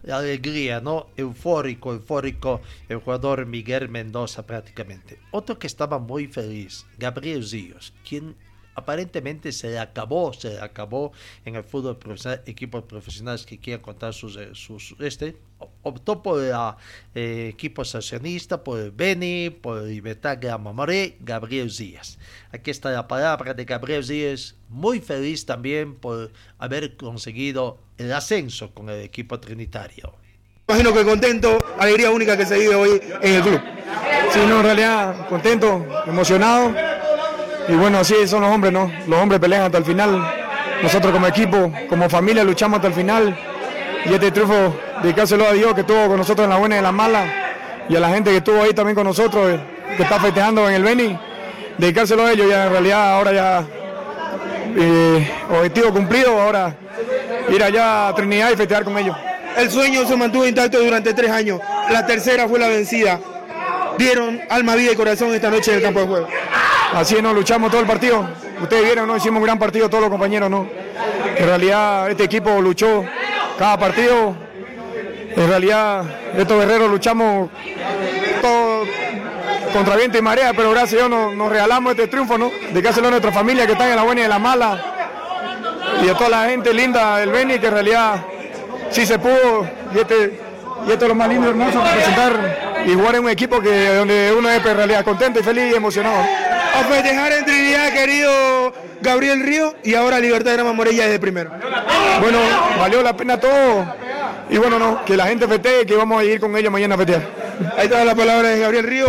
la alegría, ¿no? Eufórico, eufórico, el jugador Miguel Mendoza prácticamente. Otro que estaba muy feliz, Gabriel Zíos, quien aparentemente se le acabó, se le acabó en el fútbol profesional, equipos profesionales que quieran contar sus, eh, sus este, optó por el eh, equipo asociacionista, por el Beni, por el Libertad Grama Moré, Gabriel Díaz. Aquí está la palabra de Gabriel Díaz, muy feliz también por haber conseguido el ascenso con el equipo trinitario. Imagino que contento, alegría única que se vive hoy en el club. Sí, no, en realidad contento, emocionado y bueno, así son los hombres, ¿no? Los hombres pelean hasta el final. Nosotros como equipo, como familia, luchamos hasta el final. Y este triunfo, dedicárselo a Dios que estuvo con nosotros en la buena y en la mala. Y a la gente que estuvo ahí también con nosotros, eh, que está festejando en el Beni. Dedicárselo a ellos, ya en realidad ahora ya eh, objetivo cumplido, ahora ir allá a Trinidad y festejar con ellos. El sueño se mantuvo intacto durante tres años. La tercera fue la vencida. Dieron alma, vida y corazón esta noche en el campo de juego. Así nos luchamos todo el partido. Ustedes vieron, ¿no? Hicimos un gran partido todos los compañeros, ¿no? En realidad este equipo luchó cada partido. En realidad estos guerreros luchamos todo contra viento y marea, pero gracias a Dios nos, nos regalamos este triunfo, ¿no? De que hacerlo a nuestra familia que está en la buena y en la mala. Y a toda la gente linda del Beni que en realidad sí se pudo. Y, este, y esto es lo más lindo y hermoso, presentar y jugar en un equipo que donde uno es pues, en realidad contento y feliz y emocionado a festejar en Trinidad, querido Gabriel Río, y ahora Libertad de Grama Morella desde primero. Bueno, valió la pena todo. Y bueno, no, que la gente festeje, que vamos a ir con ellos mañana a festejar. Ahí está la palabra de Gabriel Río.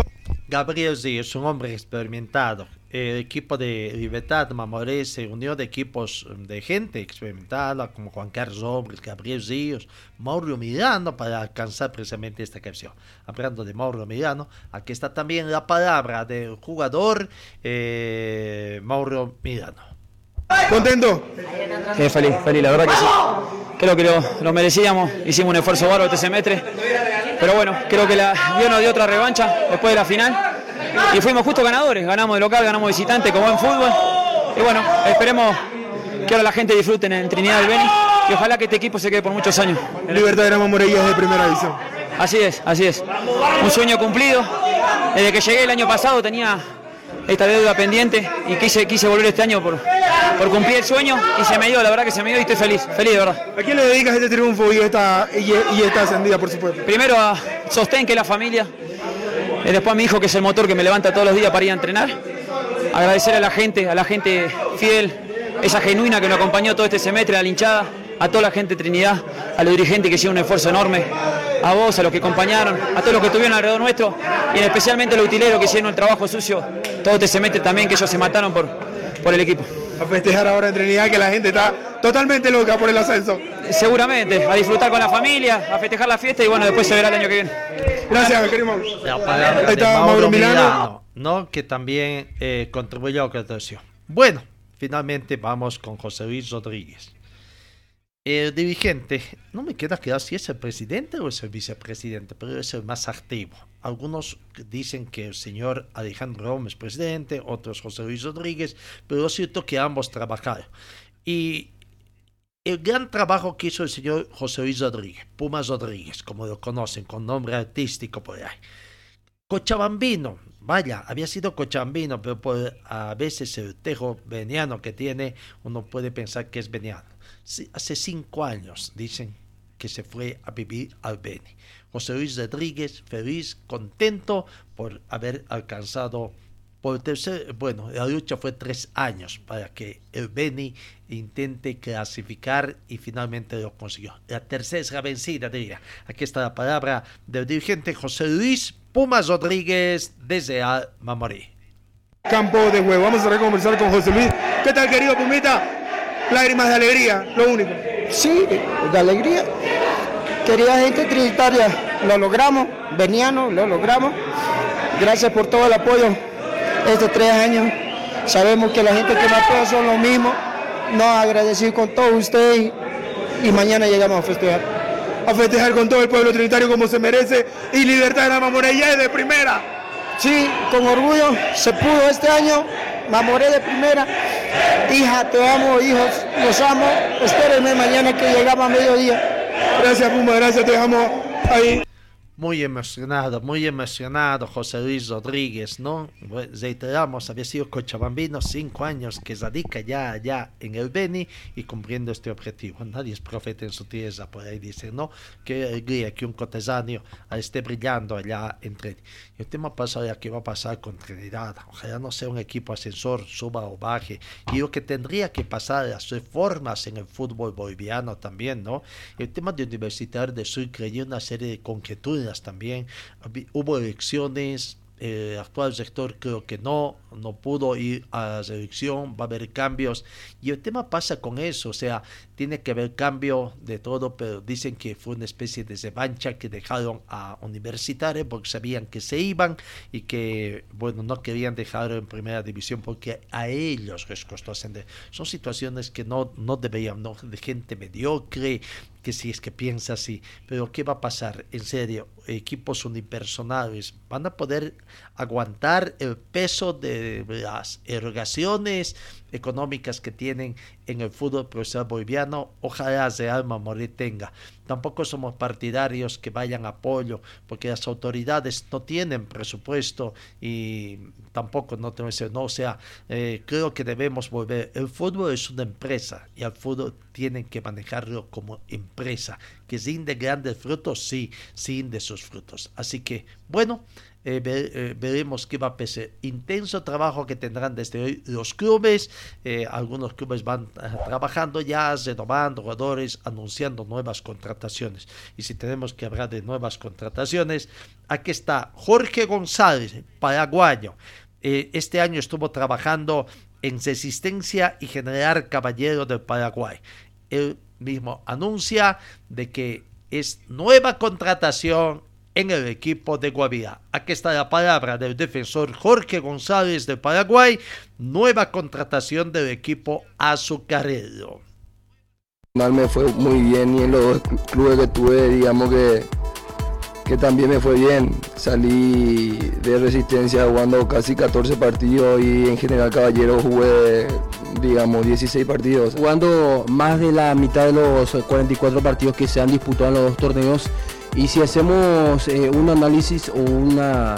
Gabriel sí, es un hombre experimentado. El equipo de Libertad Mamoré se unió de equipos de gente experimentada como Juan Carlos Hombres, Gabriel Ríos, Mauro Milano para alcanzar precisamente esta canción. Hablando de Mauro Milano, aquí está también la palabra del jugador eh, Mauro Milano. ¿Contento? Eh, feliz, feliz, la verdad que sí. Creo que lo, lo merecíamos, hicimos un esfuerzo bárbaro este semestre, pero bueno, creo que la, Dios nos dio otra revancha después de la final y fuimos justo ganadores, ganamos de local, ganamos visitante como en fútbol y bueno, esperemos que ahora la gente disfrute en Trinidad del Beni y ojalá que este equipo se quede por muchos años. Libertad de Grama Morella es de primera división. Así es, así es. Un sueño cumplido. Desde que llegué el año pasado tenía esta deuda pendiente y quise, quise volver este año por, por cumplir el sueño y se me dio, la verdad que se me dio y estoy feliz, feliz de verdad. ¿A quién le dedicas este triunfo y esta, y, y esta ascendida, por supuesto? Primero a Sostén, que es la familia, y después a mi hijo, que es el motor que me levanta todos los días para ir a entrenar. Agradecer a la gente, a la gente fiel, esa genuina que nos acompañó todo este semestre, a la hinchada, a toda la gente de Trinidad, a los dirigentes que hicieron un esfuerzo enorme, a vos, a los que acompañaron, a todos los que estuvieron alrededor nuestro y especialmente a los utileros que hicieron el trabajo sucio todo este semestre también, que ellos se mataron por, por el equipo. A festejar ahora en Trinidad que la gente está totalmente loca por el ascenso. Seguramente, a disfrutar con la familia, a festejar la fiesta y bueno, después se verá el año que viene. Gracias, querido Mauro. La palabra Ahí está Mauro, Mauro Milano, Milano. ¿no? que también eh, contribuyó a la creación. Bueno, finalmente vamos con José Luis Rodríguez. El dirigente, no me queda claro si es el presidente o es el vicepresidente, pero es el más activo. Algunos dicen que el señor Alejandro Gómez presidente, otros José Luis Rodríguez, pero es cierto que ambos trabajaron. Y el gran trabajo que hizo el señor José Luis Rodríguez, Pumas Rodríguez, como lo conocen, con nombre artístico por ahí. Cochabambino, vaya, había sido cochabambino, pero por a veces el tejo veniano que tiene, uno puede pensar que es veniano. Sí, hace cinco años dicen que se fue a vivir al Beni. José Luis Rodríguez, feliz, contento por haber alcanzado por tercer, bueno, la lucha fue tres años para que el Beni intente clasificar y finalmente lo consiguió. La tercera es la vencida, diría. Aquí está la palabra del dirigente José Luis Pumas Rodríguez desde Al Mamorí. Campo de juego. Vamos a conversar con José Luis. ¿Qué tal, querido Pumita? Lágrimas de alegría, lo único. Sí, de alegría. Querida gente trinitaria, lo logramos. Veniano, lo logramos. Gracias por todo el apoyo estos tres años. Sabemos que la gente que nos apoya son los mismos. Nos agradecido con todos ustedes y, mañana llegamos a festejar. A festejar con todo el pueblo trinitario como se merece y Libertad de la Mamorella es de primera. Sí, con orgullo se pudo este año. Mamoré de primera. Hija, te amo, hijos, los amo. Espérenme mañana que llegamos a mediodía. Gracias, Puma, gracias, te dejamos ahí. Muy emocionado, muy emocionado José Luis Rodríguez, ¿no? Reiteramos, había sido cochabambino cinco años que radica ya allá en el Beni y cumpliendo este objetivo. Nadie es profeta en su tierra, por ahí dicen, ¿no? Qué alegría que un cotesáneo esté brillando allá en Trinidad. El tema pasa ya qué va a pasar con Trinidad. Ojalá no sea un equipo ascensor, suba o baje. Y lo que tendría que pasar, las reformas en el fútbol boliviano también, ¿no? El tema de Universitario de Sucre y una serie de conjeturas también. Hubo elecciones, el actual sector creo que no, no pudo ir a la elección, va a haber cambios. Y el tema pasa con eso, o sea, tiene que haber cambio de todo, pero dicen que fue una especie de revancha que dejaron a universitarios porque sabían que se iban y que, bueno, no querían dejarlo en primera división porque a ellos les costó ascender. Son situaciones que no, no deberían, no, de gente mediocre, que si es que piensa así, pero ¿qué va a pasar? En serio, equipos unipersonales van a poder aguantar el peso de las erogaciones económicas que tienen en el fútbol profesional boliviano, ojalá de alma morir tenga. Tampoco somos partidarios que vayan a apoyo, porque las autoridades no tienen presupuesto y tampoco no tenemos, no, o sea, eh, creo que debemos volver. El fútbol es una empresa y al fútbol tienen que manejarlo como empresa, que sin de grandes frutos, sí, sin de sus frutos. Así que, bueno, eh, eh, veremos qué va a pasar. Intenso trabajo que tendrán desde hoy los clubes. Eh, algunos clubes van trabajando ya, renovando jugadores, anunciando nuevas contrataciones. Y si tenemos que hablar de nuevas contrataciones, aquí está Jorge González, paraguayo. este año estuvo trabajando en Resistencia y General Caballero del Paraguay. Él mismo anuncia de que es nueva contratación en el equipo de Guavirá. Aquí está la palabra del defensor Jorge González de Paraguay, nueva contratación del equipo azucarero. Me fue muy bien y en los clubes que tuve, digamos que, que también me fue bien. Salí de resistencia jugando casi 14 partidos y en general caballero jugué, digamos, 16 partidos. Jugando más de la mitad de los 44 partidos que se han disputado en los dos torneos, y si hacemos eh, un análisis o una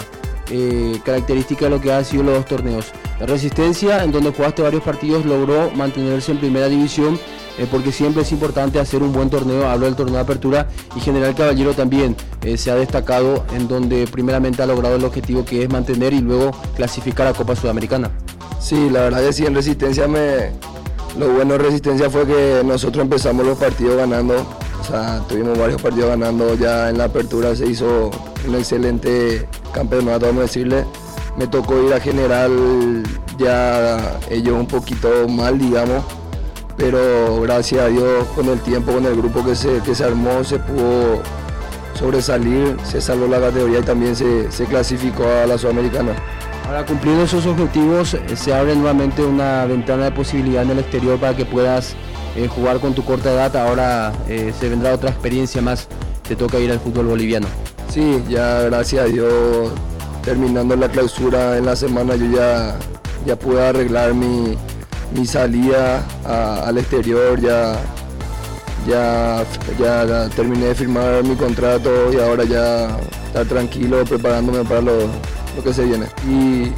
eh, característica de lo que ha sido los dos torneos. Resistencia, en donde jugaste varios partidos, logró mantenerse en primera división eh, porque siempre es importante hacer un buen torneo, hablo del torneo de apertura y General Caballero también se ha destacado en donde primeramente ha logrado el objetivo que es mantener y luego clasificar a Copa Sudamericana. Sí, la verdad que sí, en Resistencia me... Lo bueno de Resistencia fue que nosotros empezamos los partidos ganando tuvimos varios partidos ganando, ya en la apertura se hizo un excelente campeonato, vamos a decirle. Me tocó ir a general ya ellos un poquito mal, digamos, pero gracias a Dios con el tiempo, con el grupo que se, que se armó, se pudo sobresalir, se salvó la categoría y también se, se clasificó a la Sudamericana. Ahora, cumpliendo esos objetivos, eh, se abre nuevamente una ventana de posibilidad en el exterior para que puedas eh, jugar con tu corta edad, ahora eh, se vendrá otra experiencia más, te toca ir al fútbol boliviano. Sí, ya gracias a Dios, terminando la clausura en la semana, yo ya, ya pude arreglar mi, salida al exterior, ya, ya, ya terminé de firmar mi contrato y ahora ya estar tranquilo preparándome para lo, lo que se viene. Y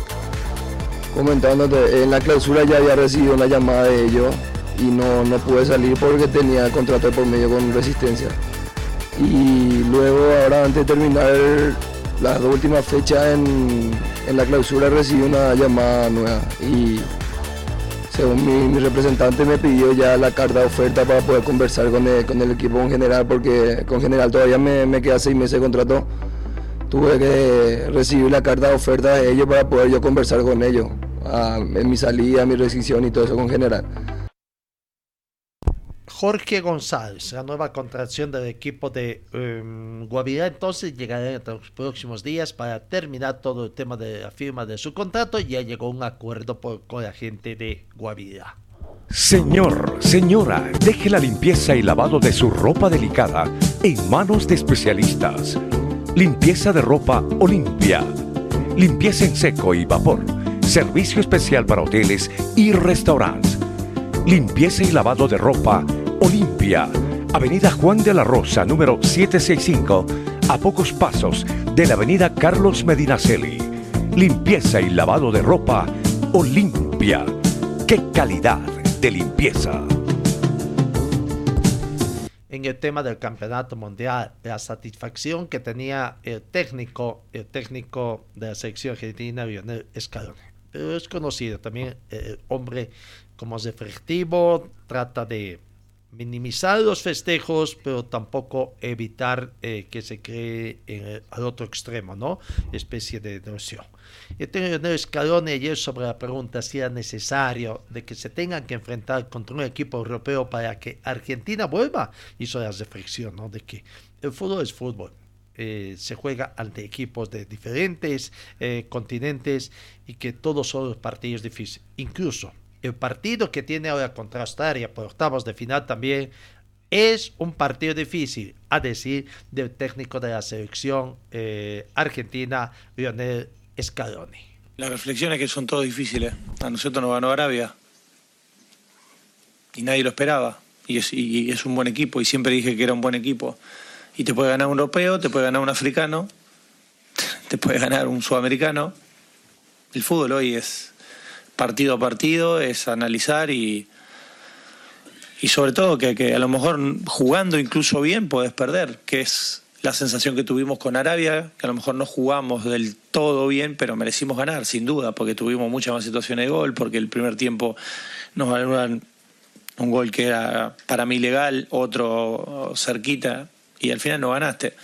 comentándote, en la clausura ya había recibido una llamada de ellos y no, no pude salir porque tenía contrato por medio con resistencia. Y luego ahora antes de terminar las dos últimas fechas en, la clausura recibí una llamada nueva y según mi, representante me pidió ya la carta de oferta para poder conversar con el, equipo en general porque con general todavía me, me queda seis meses de contrato. Tuve que recibir la carta de oferta de ellos para poder yo conversar con ellos en mi salida, mi rescisión y todo eso con general. Jorge González, la nueva contratación del equipo de um, entonces llegará en los próximos días para terminar todo el tema de la firma de su contrato. Ya llegó un acuerdo con la gente de Guavirá. Señor, señora, deje la limpieza y lavado de su ropa delicada en manos de especialistas. Limpieza de ropa Olimpia. Limpieza en seco y vapor. Servicio especial para hoteles y restaurantes. Limpieza y lavado de ropa Olimpia, Avenida Juan de la Rosa, número 765, a pocos pasos de la Avenida Carlos Medinaceli. Limpieza y lavado de ropa Olimpia. ¡Qué calidad de limpieza! en el tema del campeonato mundial, la satisfacción que tenía el técnico, el técnico de la selección argentina, Lionel Scaloni. Es conocido también el hombre como es efectivo, trata de minimizar los festejos, pero tampoco evitar eh, que se cree al otro extremo, ¿no? Especie de noción. Lionel Scaloni ayer sobre la pregunta si era necesario de que se tengan que enfrentar contra un equipo europeo para que Argentina vuelva. Hizo la reflexión, ¿no? De que el fútbol es fútbol. Eh, se juega ante equipos de diferentes eh, continentes y que todos son partidos difíciles. Incluso el partido que tiene ahora contra Australia por octavos de final también es un partido difícil, a decir del técnico de la selección eh, argentina, Lionel Scaloni. La reflexión es que son todos difíciles. A nosotros nos ganó Arabia. Y nadie lo esperaba. Y es, y es un buen equipo. Y siempre dije que era un buen equipo. Y te puede ganar un europeo, te puede ganar un africano, te puede ganar un sudamericano. El fútbol hoy es partido a partido, es analizar y, y sobre todo que, que a lo mejor jugando incluso bien puedes perder, que es la sensación que tuvimos con Arabia, que a lo mejor no jugamos del todo bien, pero merecimos ganar, sin duda, porque tuvimos muchas más situaciones de gol, porque el primer tiempo nos ganaron un gol que era para mí legal, otro cerquita, y al final no ganaste.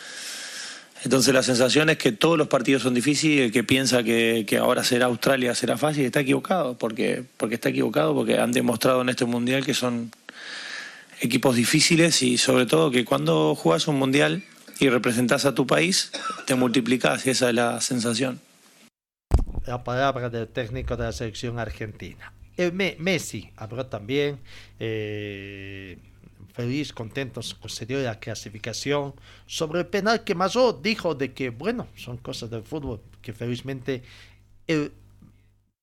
Entonces la sensación es que todos los partidos son difíciles, el que piensa que, ahora será Australia, será fácil, está equivocado, porque, porque está equivocado, porque han demostrado en este mundial que son equipos difíciles y sobre todo que cuando juegas un mundial y representas a tu país, te multiplicas y esa es la sensación. la palabra del técnico de la selección argentina. Me- Messi habló también, eh, feliz, contento, concedió la clasificación. Sobre el penal que Mazó dijo de que, bueno, son cosas del fútbol, que felizmente el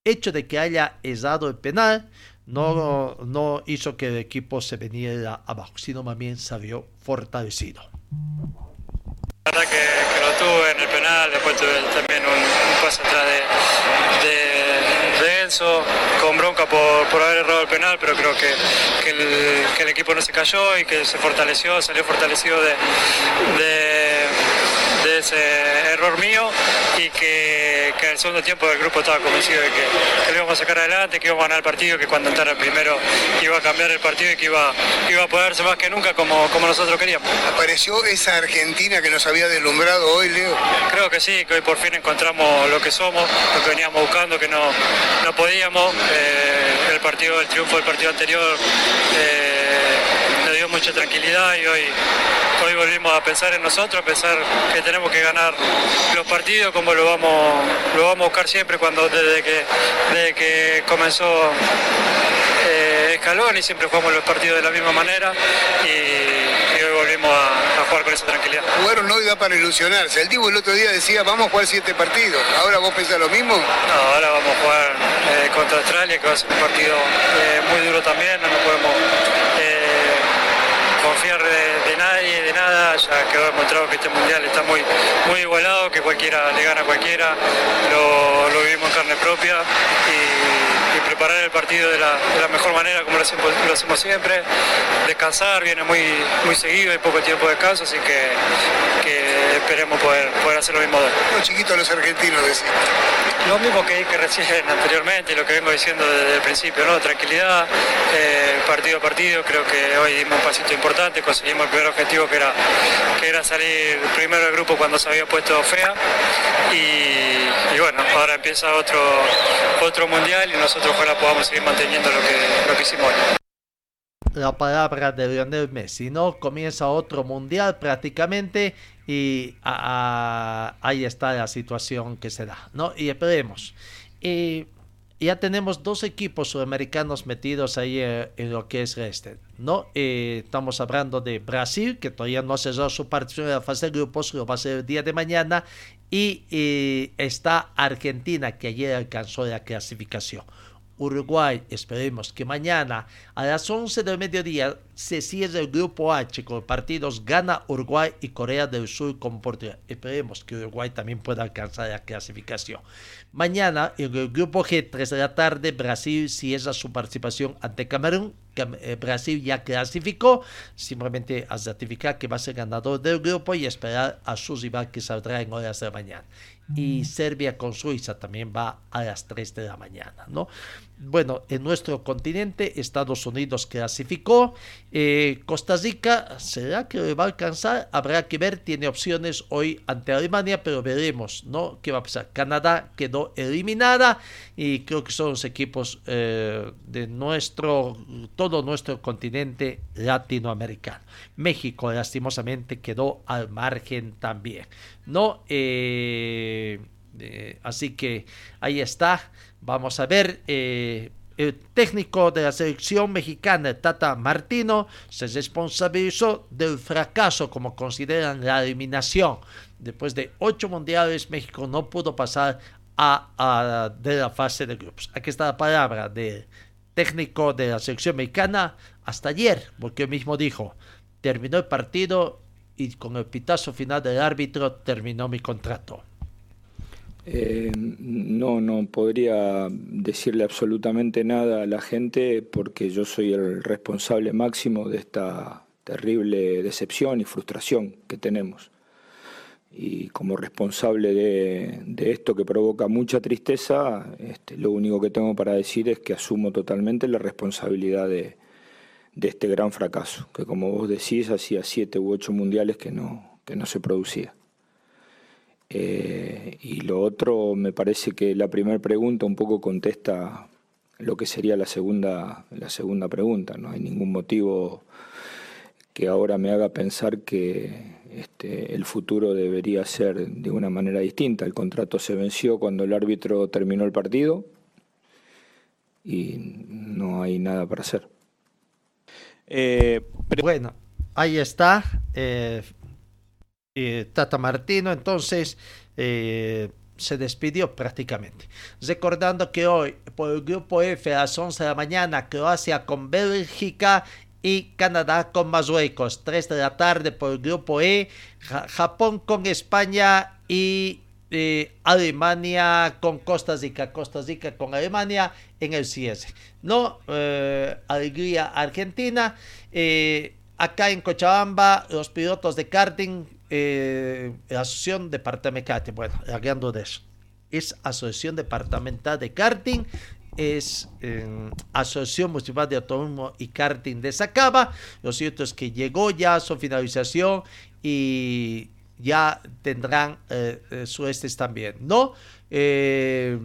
hecho de que haya errado el penal no, no hizo que el equipo se viniera abajo, sino más bien salió fortalecido. La verdad que, que lo tuve en el penal, después tuve también un, un pase atrás de, de, de con bronca por, por haber errado el penal, pero creo que, que el, equipo no se cayó y que se fortaleció, salió fortalecido de, ese error mío y que, que en el segundo tiempo el grupo estaba convencido de que, que lo íbamos a sacar adelante, que íbamos a ganar el partido, que cuando entrara el primero iba a cambiar el partido y que iba, iba a poderse más que nunca como, como nosotros queríamos. ¿Apareció esa Argentina que nos había deslumbrado hoy, Leo? Creo que sí, que hoy por fin encontramos lo que somos, lo que veníamos buscando, que no, no podíamos. Eh, el partido, el triunfo del partido anterior eh, mucha tranquilidad y hoy, hoy volvimos a pensar en nosotros, a pensar que tenemos que ganar los partidos como lo vamos, lo vamos a buscar siempre cuando desde que, desde que comenzó eh, Scaloni, siempre jugamos los partidos de la misma manera y, y hoy volvimos a, a jugar con esa tranquilidad. Jugaron hoy da para ilusionarse. El Divo el otro día decía, vamos a jugar siete partidos. ¿Ahora vos pensás lo mismo? No, ahora vamos a jugar eh, contra Australia, que va a ser un partido eh, muy duro también, no nos podemos eh, confiar de, de nadie, de nada, ya quedó demostrado que este mundial está muy, muy igualado, que cualquiera le gana a cualquiera, lo, lo vivimos en carne propia y, y preparar el partido de la, de la mejor manera como lo hacemos, lo hacemos siempre, descansar, viene muy, muy seguido, hay poco tiempo de descanso, así que, que esperemos poder, poder hacer lo mismo. Los chiquitos, los argentinos, decís. Lo mismo que dije recién anteriormente lo que vengo diciendo desde el principio, ¿no? Tranquilidad, eh, partido a partido, creo que hoy dimos un pasito importante, conseguimos el primer objetivo que era, que era salir primero del grupo cuando se había puesto fea y, y bueno, ahora empieza otro, otro mundial y nosotros ojalá podamos seguir manteniendo lo que, lo que hicimos hoy. la palabra de Lionel Messi, ¿no? Comienza otro mundial prácticamente y a- a- ahí está la situación que se da, ¿no? Y esperemos. Y ya tenemos dos equipos sudamericanos metidos ahí eh, en lo que es este, ¿no? Eh, estamos hablando de Brasil, que todavía no ha cerrado su partición en la fase de grupos, lo va a hacer el día de mañana, y eh, está Argentina, que ayer alcanzó la clasificación. Uruguay, esperemos que mañana a las 11 del mediodía se cierra el grupo H con partidos Ghana, Uruguay y Corea del Sur con Portugal. Esperemos que Uruguay también pueda alcanzar la clasificación. Mañana en el grupo G, 3 de la tarde, Brasil cierra su participación ante Camerún. Eh, Brasil ya clasificó, simplemente a certificar que va a ser ganador del grupo y esperar a su rival que saldrá en horas de la mañana y Serbia con Suiza también va a las 3 de la mañana, ¿no? Bueno, en nuestro continente Estados Unidos clasificó, eh, Costa Rica, ¿será que va a alcanzar? Habrá que ver, tiene opciones hoy ante Alemania, pero veremos, ¿no? ¿Qué va a pasar? Canadá quedó eliminada y creo que son los equipos eh, de nuestro, todo nuestro continente latinoamericano. México lastimosamente quedó al margen también, ¿no? Eh, así que ahí está. Vamos a ver. Eh, el técnico de la selección mexicana, Tata Martino, se responsabilizó del fracaso, como consideran la eliminación. Después de ocho mundiales, México no pudo pasar a, de la fase de grupos. Aquí está la palabra del técnico de la selección mexicana hasta ayer, porque él mismo dijo, terminó el partido y con el pitazo final del árbitro terminó mi contrato. Eh, no, no podría decirle absolutamente nada a la gente porque yo soy el responsable máximo de esta terrible decepción y frustración que tenemos. Y como responsable de, esto que provoca mucha tristeza, este, lo único que tengo para decir es que asumo totalmente la responsabilidad de, de este gran fracaso, que como vos decís, hacía siete u ocho mundiales que no, que no se producía. Eh, y lo otro, me parece que la primera pregunta un poco contesta lo que sería la segunda, la segunda pregunta. No hay ningún motivo que ahora me haga pensar que este, el futuro debería ser de una manera distinta. El contrato se venció cuando el árbitro terminó el partido y no hay nada para hacer. Eh, bueno, ahí está. Eh, eh, Tata Martino, entonces se despidió prácticamente. Recordando que hoy, por el grupo F, a las 11 de la mañana, Croacia con Bélgica y Canadá con Marruecos. 3 de la tarde por el grupo E, Japón con España y Alemania con Costa Rica, Costa Rica con Alemania en el CS. No, eh, alegría Argentina. Eh, acá en Cochabamba, los pilotos de karting, eh, Asociación Departamental, bueno, hablando de eso, es Asociación Departamental de Karting, es Asociación Municipal de Automovilismo y Karting de Sacaba. Lo cierto es que llegó ya a su finalización y ya tendrán eh, eh también, ¿no? Eh,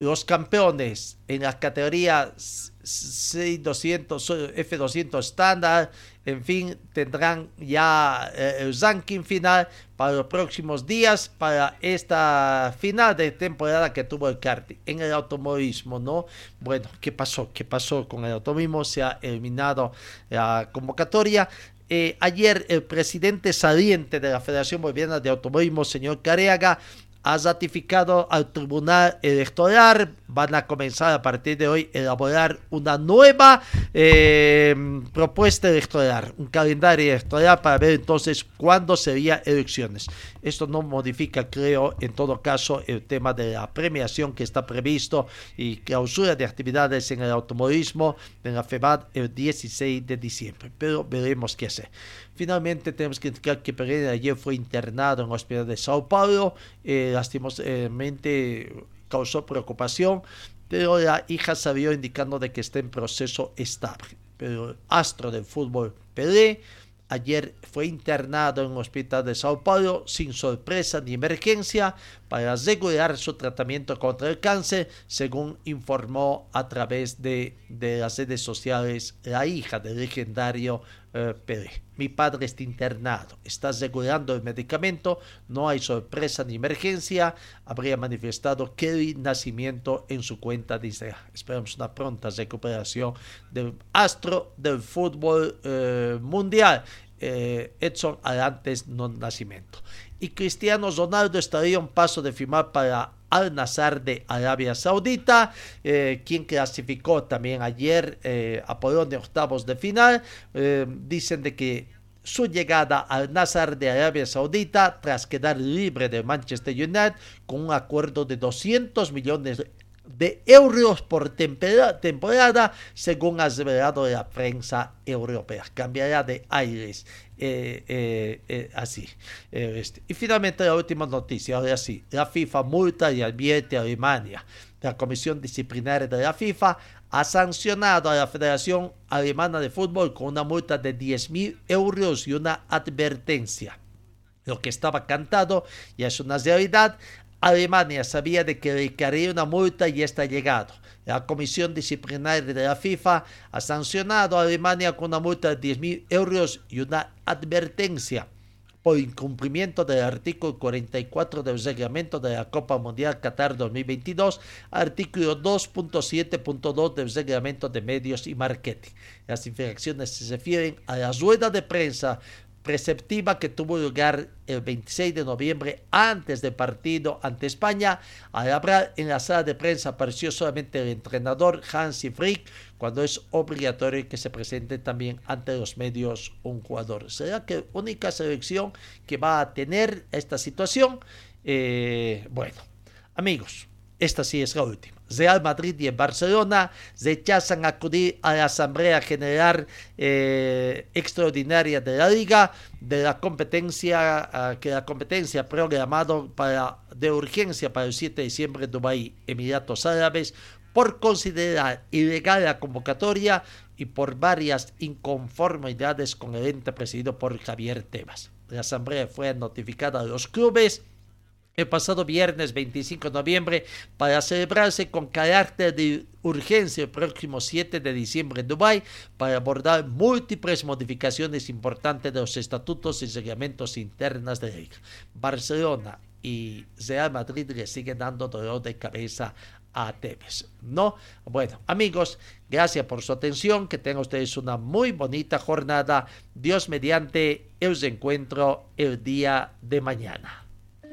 los campeones en la categoría C200, F200 estándar, en fin, tendrán ya eh, el ranking final para los próximos días, para esta final de temporada que tuvo el karting. En el automovilismo, ¿no? Bueno, ¿qué pasó? ¿Qué pasó con el automovilismo? Se ha eliminado la convocatoria. Eh, ayer el presidente saliente de la Federación Boliviana de Automovilismo, señor Careaga, ha ratificado al Tribunal Electoral. Van a comenzar a partir de hoy a elaborar una nueva eh, propuesta electoral, un calendario electoral para ver entonces cuándo serían elecciones. Esto no modifica, creo, en todo caso, el tema de la premiación que está previsto y clausura de actividades en el automovilismo en la FEBAD el 16 de diciembre. Pero veremos qué hacer. Finalmente tenemos que indicar que Pereira ayer fue internado en el hospital de Sao Paulo. Eh, lastimosamente causó preocupación, pero la hija salió indicando de que está en proceso estable. Pero el astro del fútbol Pelé ayer fue internado en el hospital de Sao Paulo sin sorpresa ni emergencia para asegurar su tratamiento contra el cáncer, según informó a través de, de las redes sociales la hija del legendario eh, Mi padre está internado, está asegurando el medicamento, no hay sorpresa ni emergencia, habría manifestado Kelly Nacimiento en su cuenta de Instagram. Esperamos una pronta recuperación del astro del fútbol eh, mundial. Eh, Edson Arantes no Nacimiento. Y Cristiano Ronaldo estaría un paso de firmar para Al Nazar de Arabia Saudita, eh, quien clasificó también ayer eh, a de octavos de final. Eh, dicen de que su llegada al Nazar de Arabia Saudita tras quedar libre de Manchester United con un acuerdo de 200 millones de euros por temporada, según ha revelado la prensa europea. Cambiará de aires. Eh, eh, eh, así. Este. Finalmente la última noticia, ahora sí, la FIFA multa y advierte a Alemania. La Comisión Disciplinaria de la FIFA ha sancionado a la Federación Alemana de Fútbol con una multa de 10.000 euros y una advertencia. Lo que estaba cantado ya es una realidad. Alemania sabía de que le caería una multa y está llegado. La Comisión Disciplinaria de la FIFA ha sancionado a Alemania con una multa de 10.000 euros y una advertencia por incumplimiento del artículo 44 del reglamento de la Copa Mundial Qatar 2022, artículo 2.7.2 del reglamento de medios y marketing. Las infracciones se refieren a la rueda de prensa preceptiva que tuvo lugar el 26 de noviembre antes del partido ante España. Al hablar en la sala de prensa apareció solamente el entrenador Hansi Frick cuando es obligatorio que se presente también ante los medios un jugador. ¿Será que única selección que va a tener esta situación? Eh, bueno, amigos, esta sí es la última. Real Madrid y Barcelona rechazan acudir a la Asamblea General eh, Extraordinaria de la Liga de la competencia ah, que la competencia programado para de urgencia para el 7 de diciembre en Dubái, Emiratos Árabes, por considerar ilegal la convocatoria y por varias inconformidades con el ente presidido por Javier Tebas. La asamblea fue notificada a los clubes el pasado viernes 25 de noviembre para celebrarse con carácter de urgencia el próximo 7 de diciembre en Dubái para abordar múltiples modificaciones importantes de los estatutos y reglamentos internos de. Barcelona y Real Madrid le siguen dando dolor de cabeza a Tevez. ¿No? Bueno, amigos, gracias por su atención. Que tengan ustedes una muy bonita jornada. Dios mediante, el encuentro el día de mañana.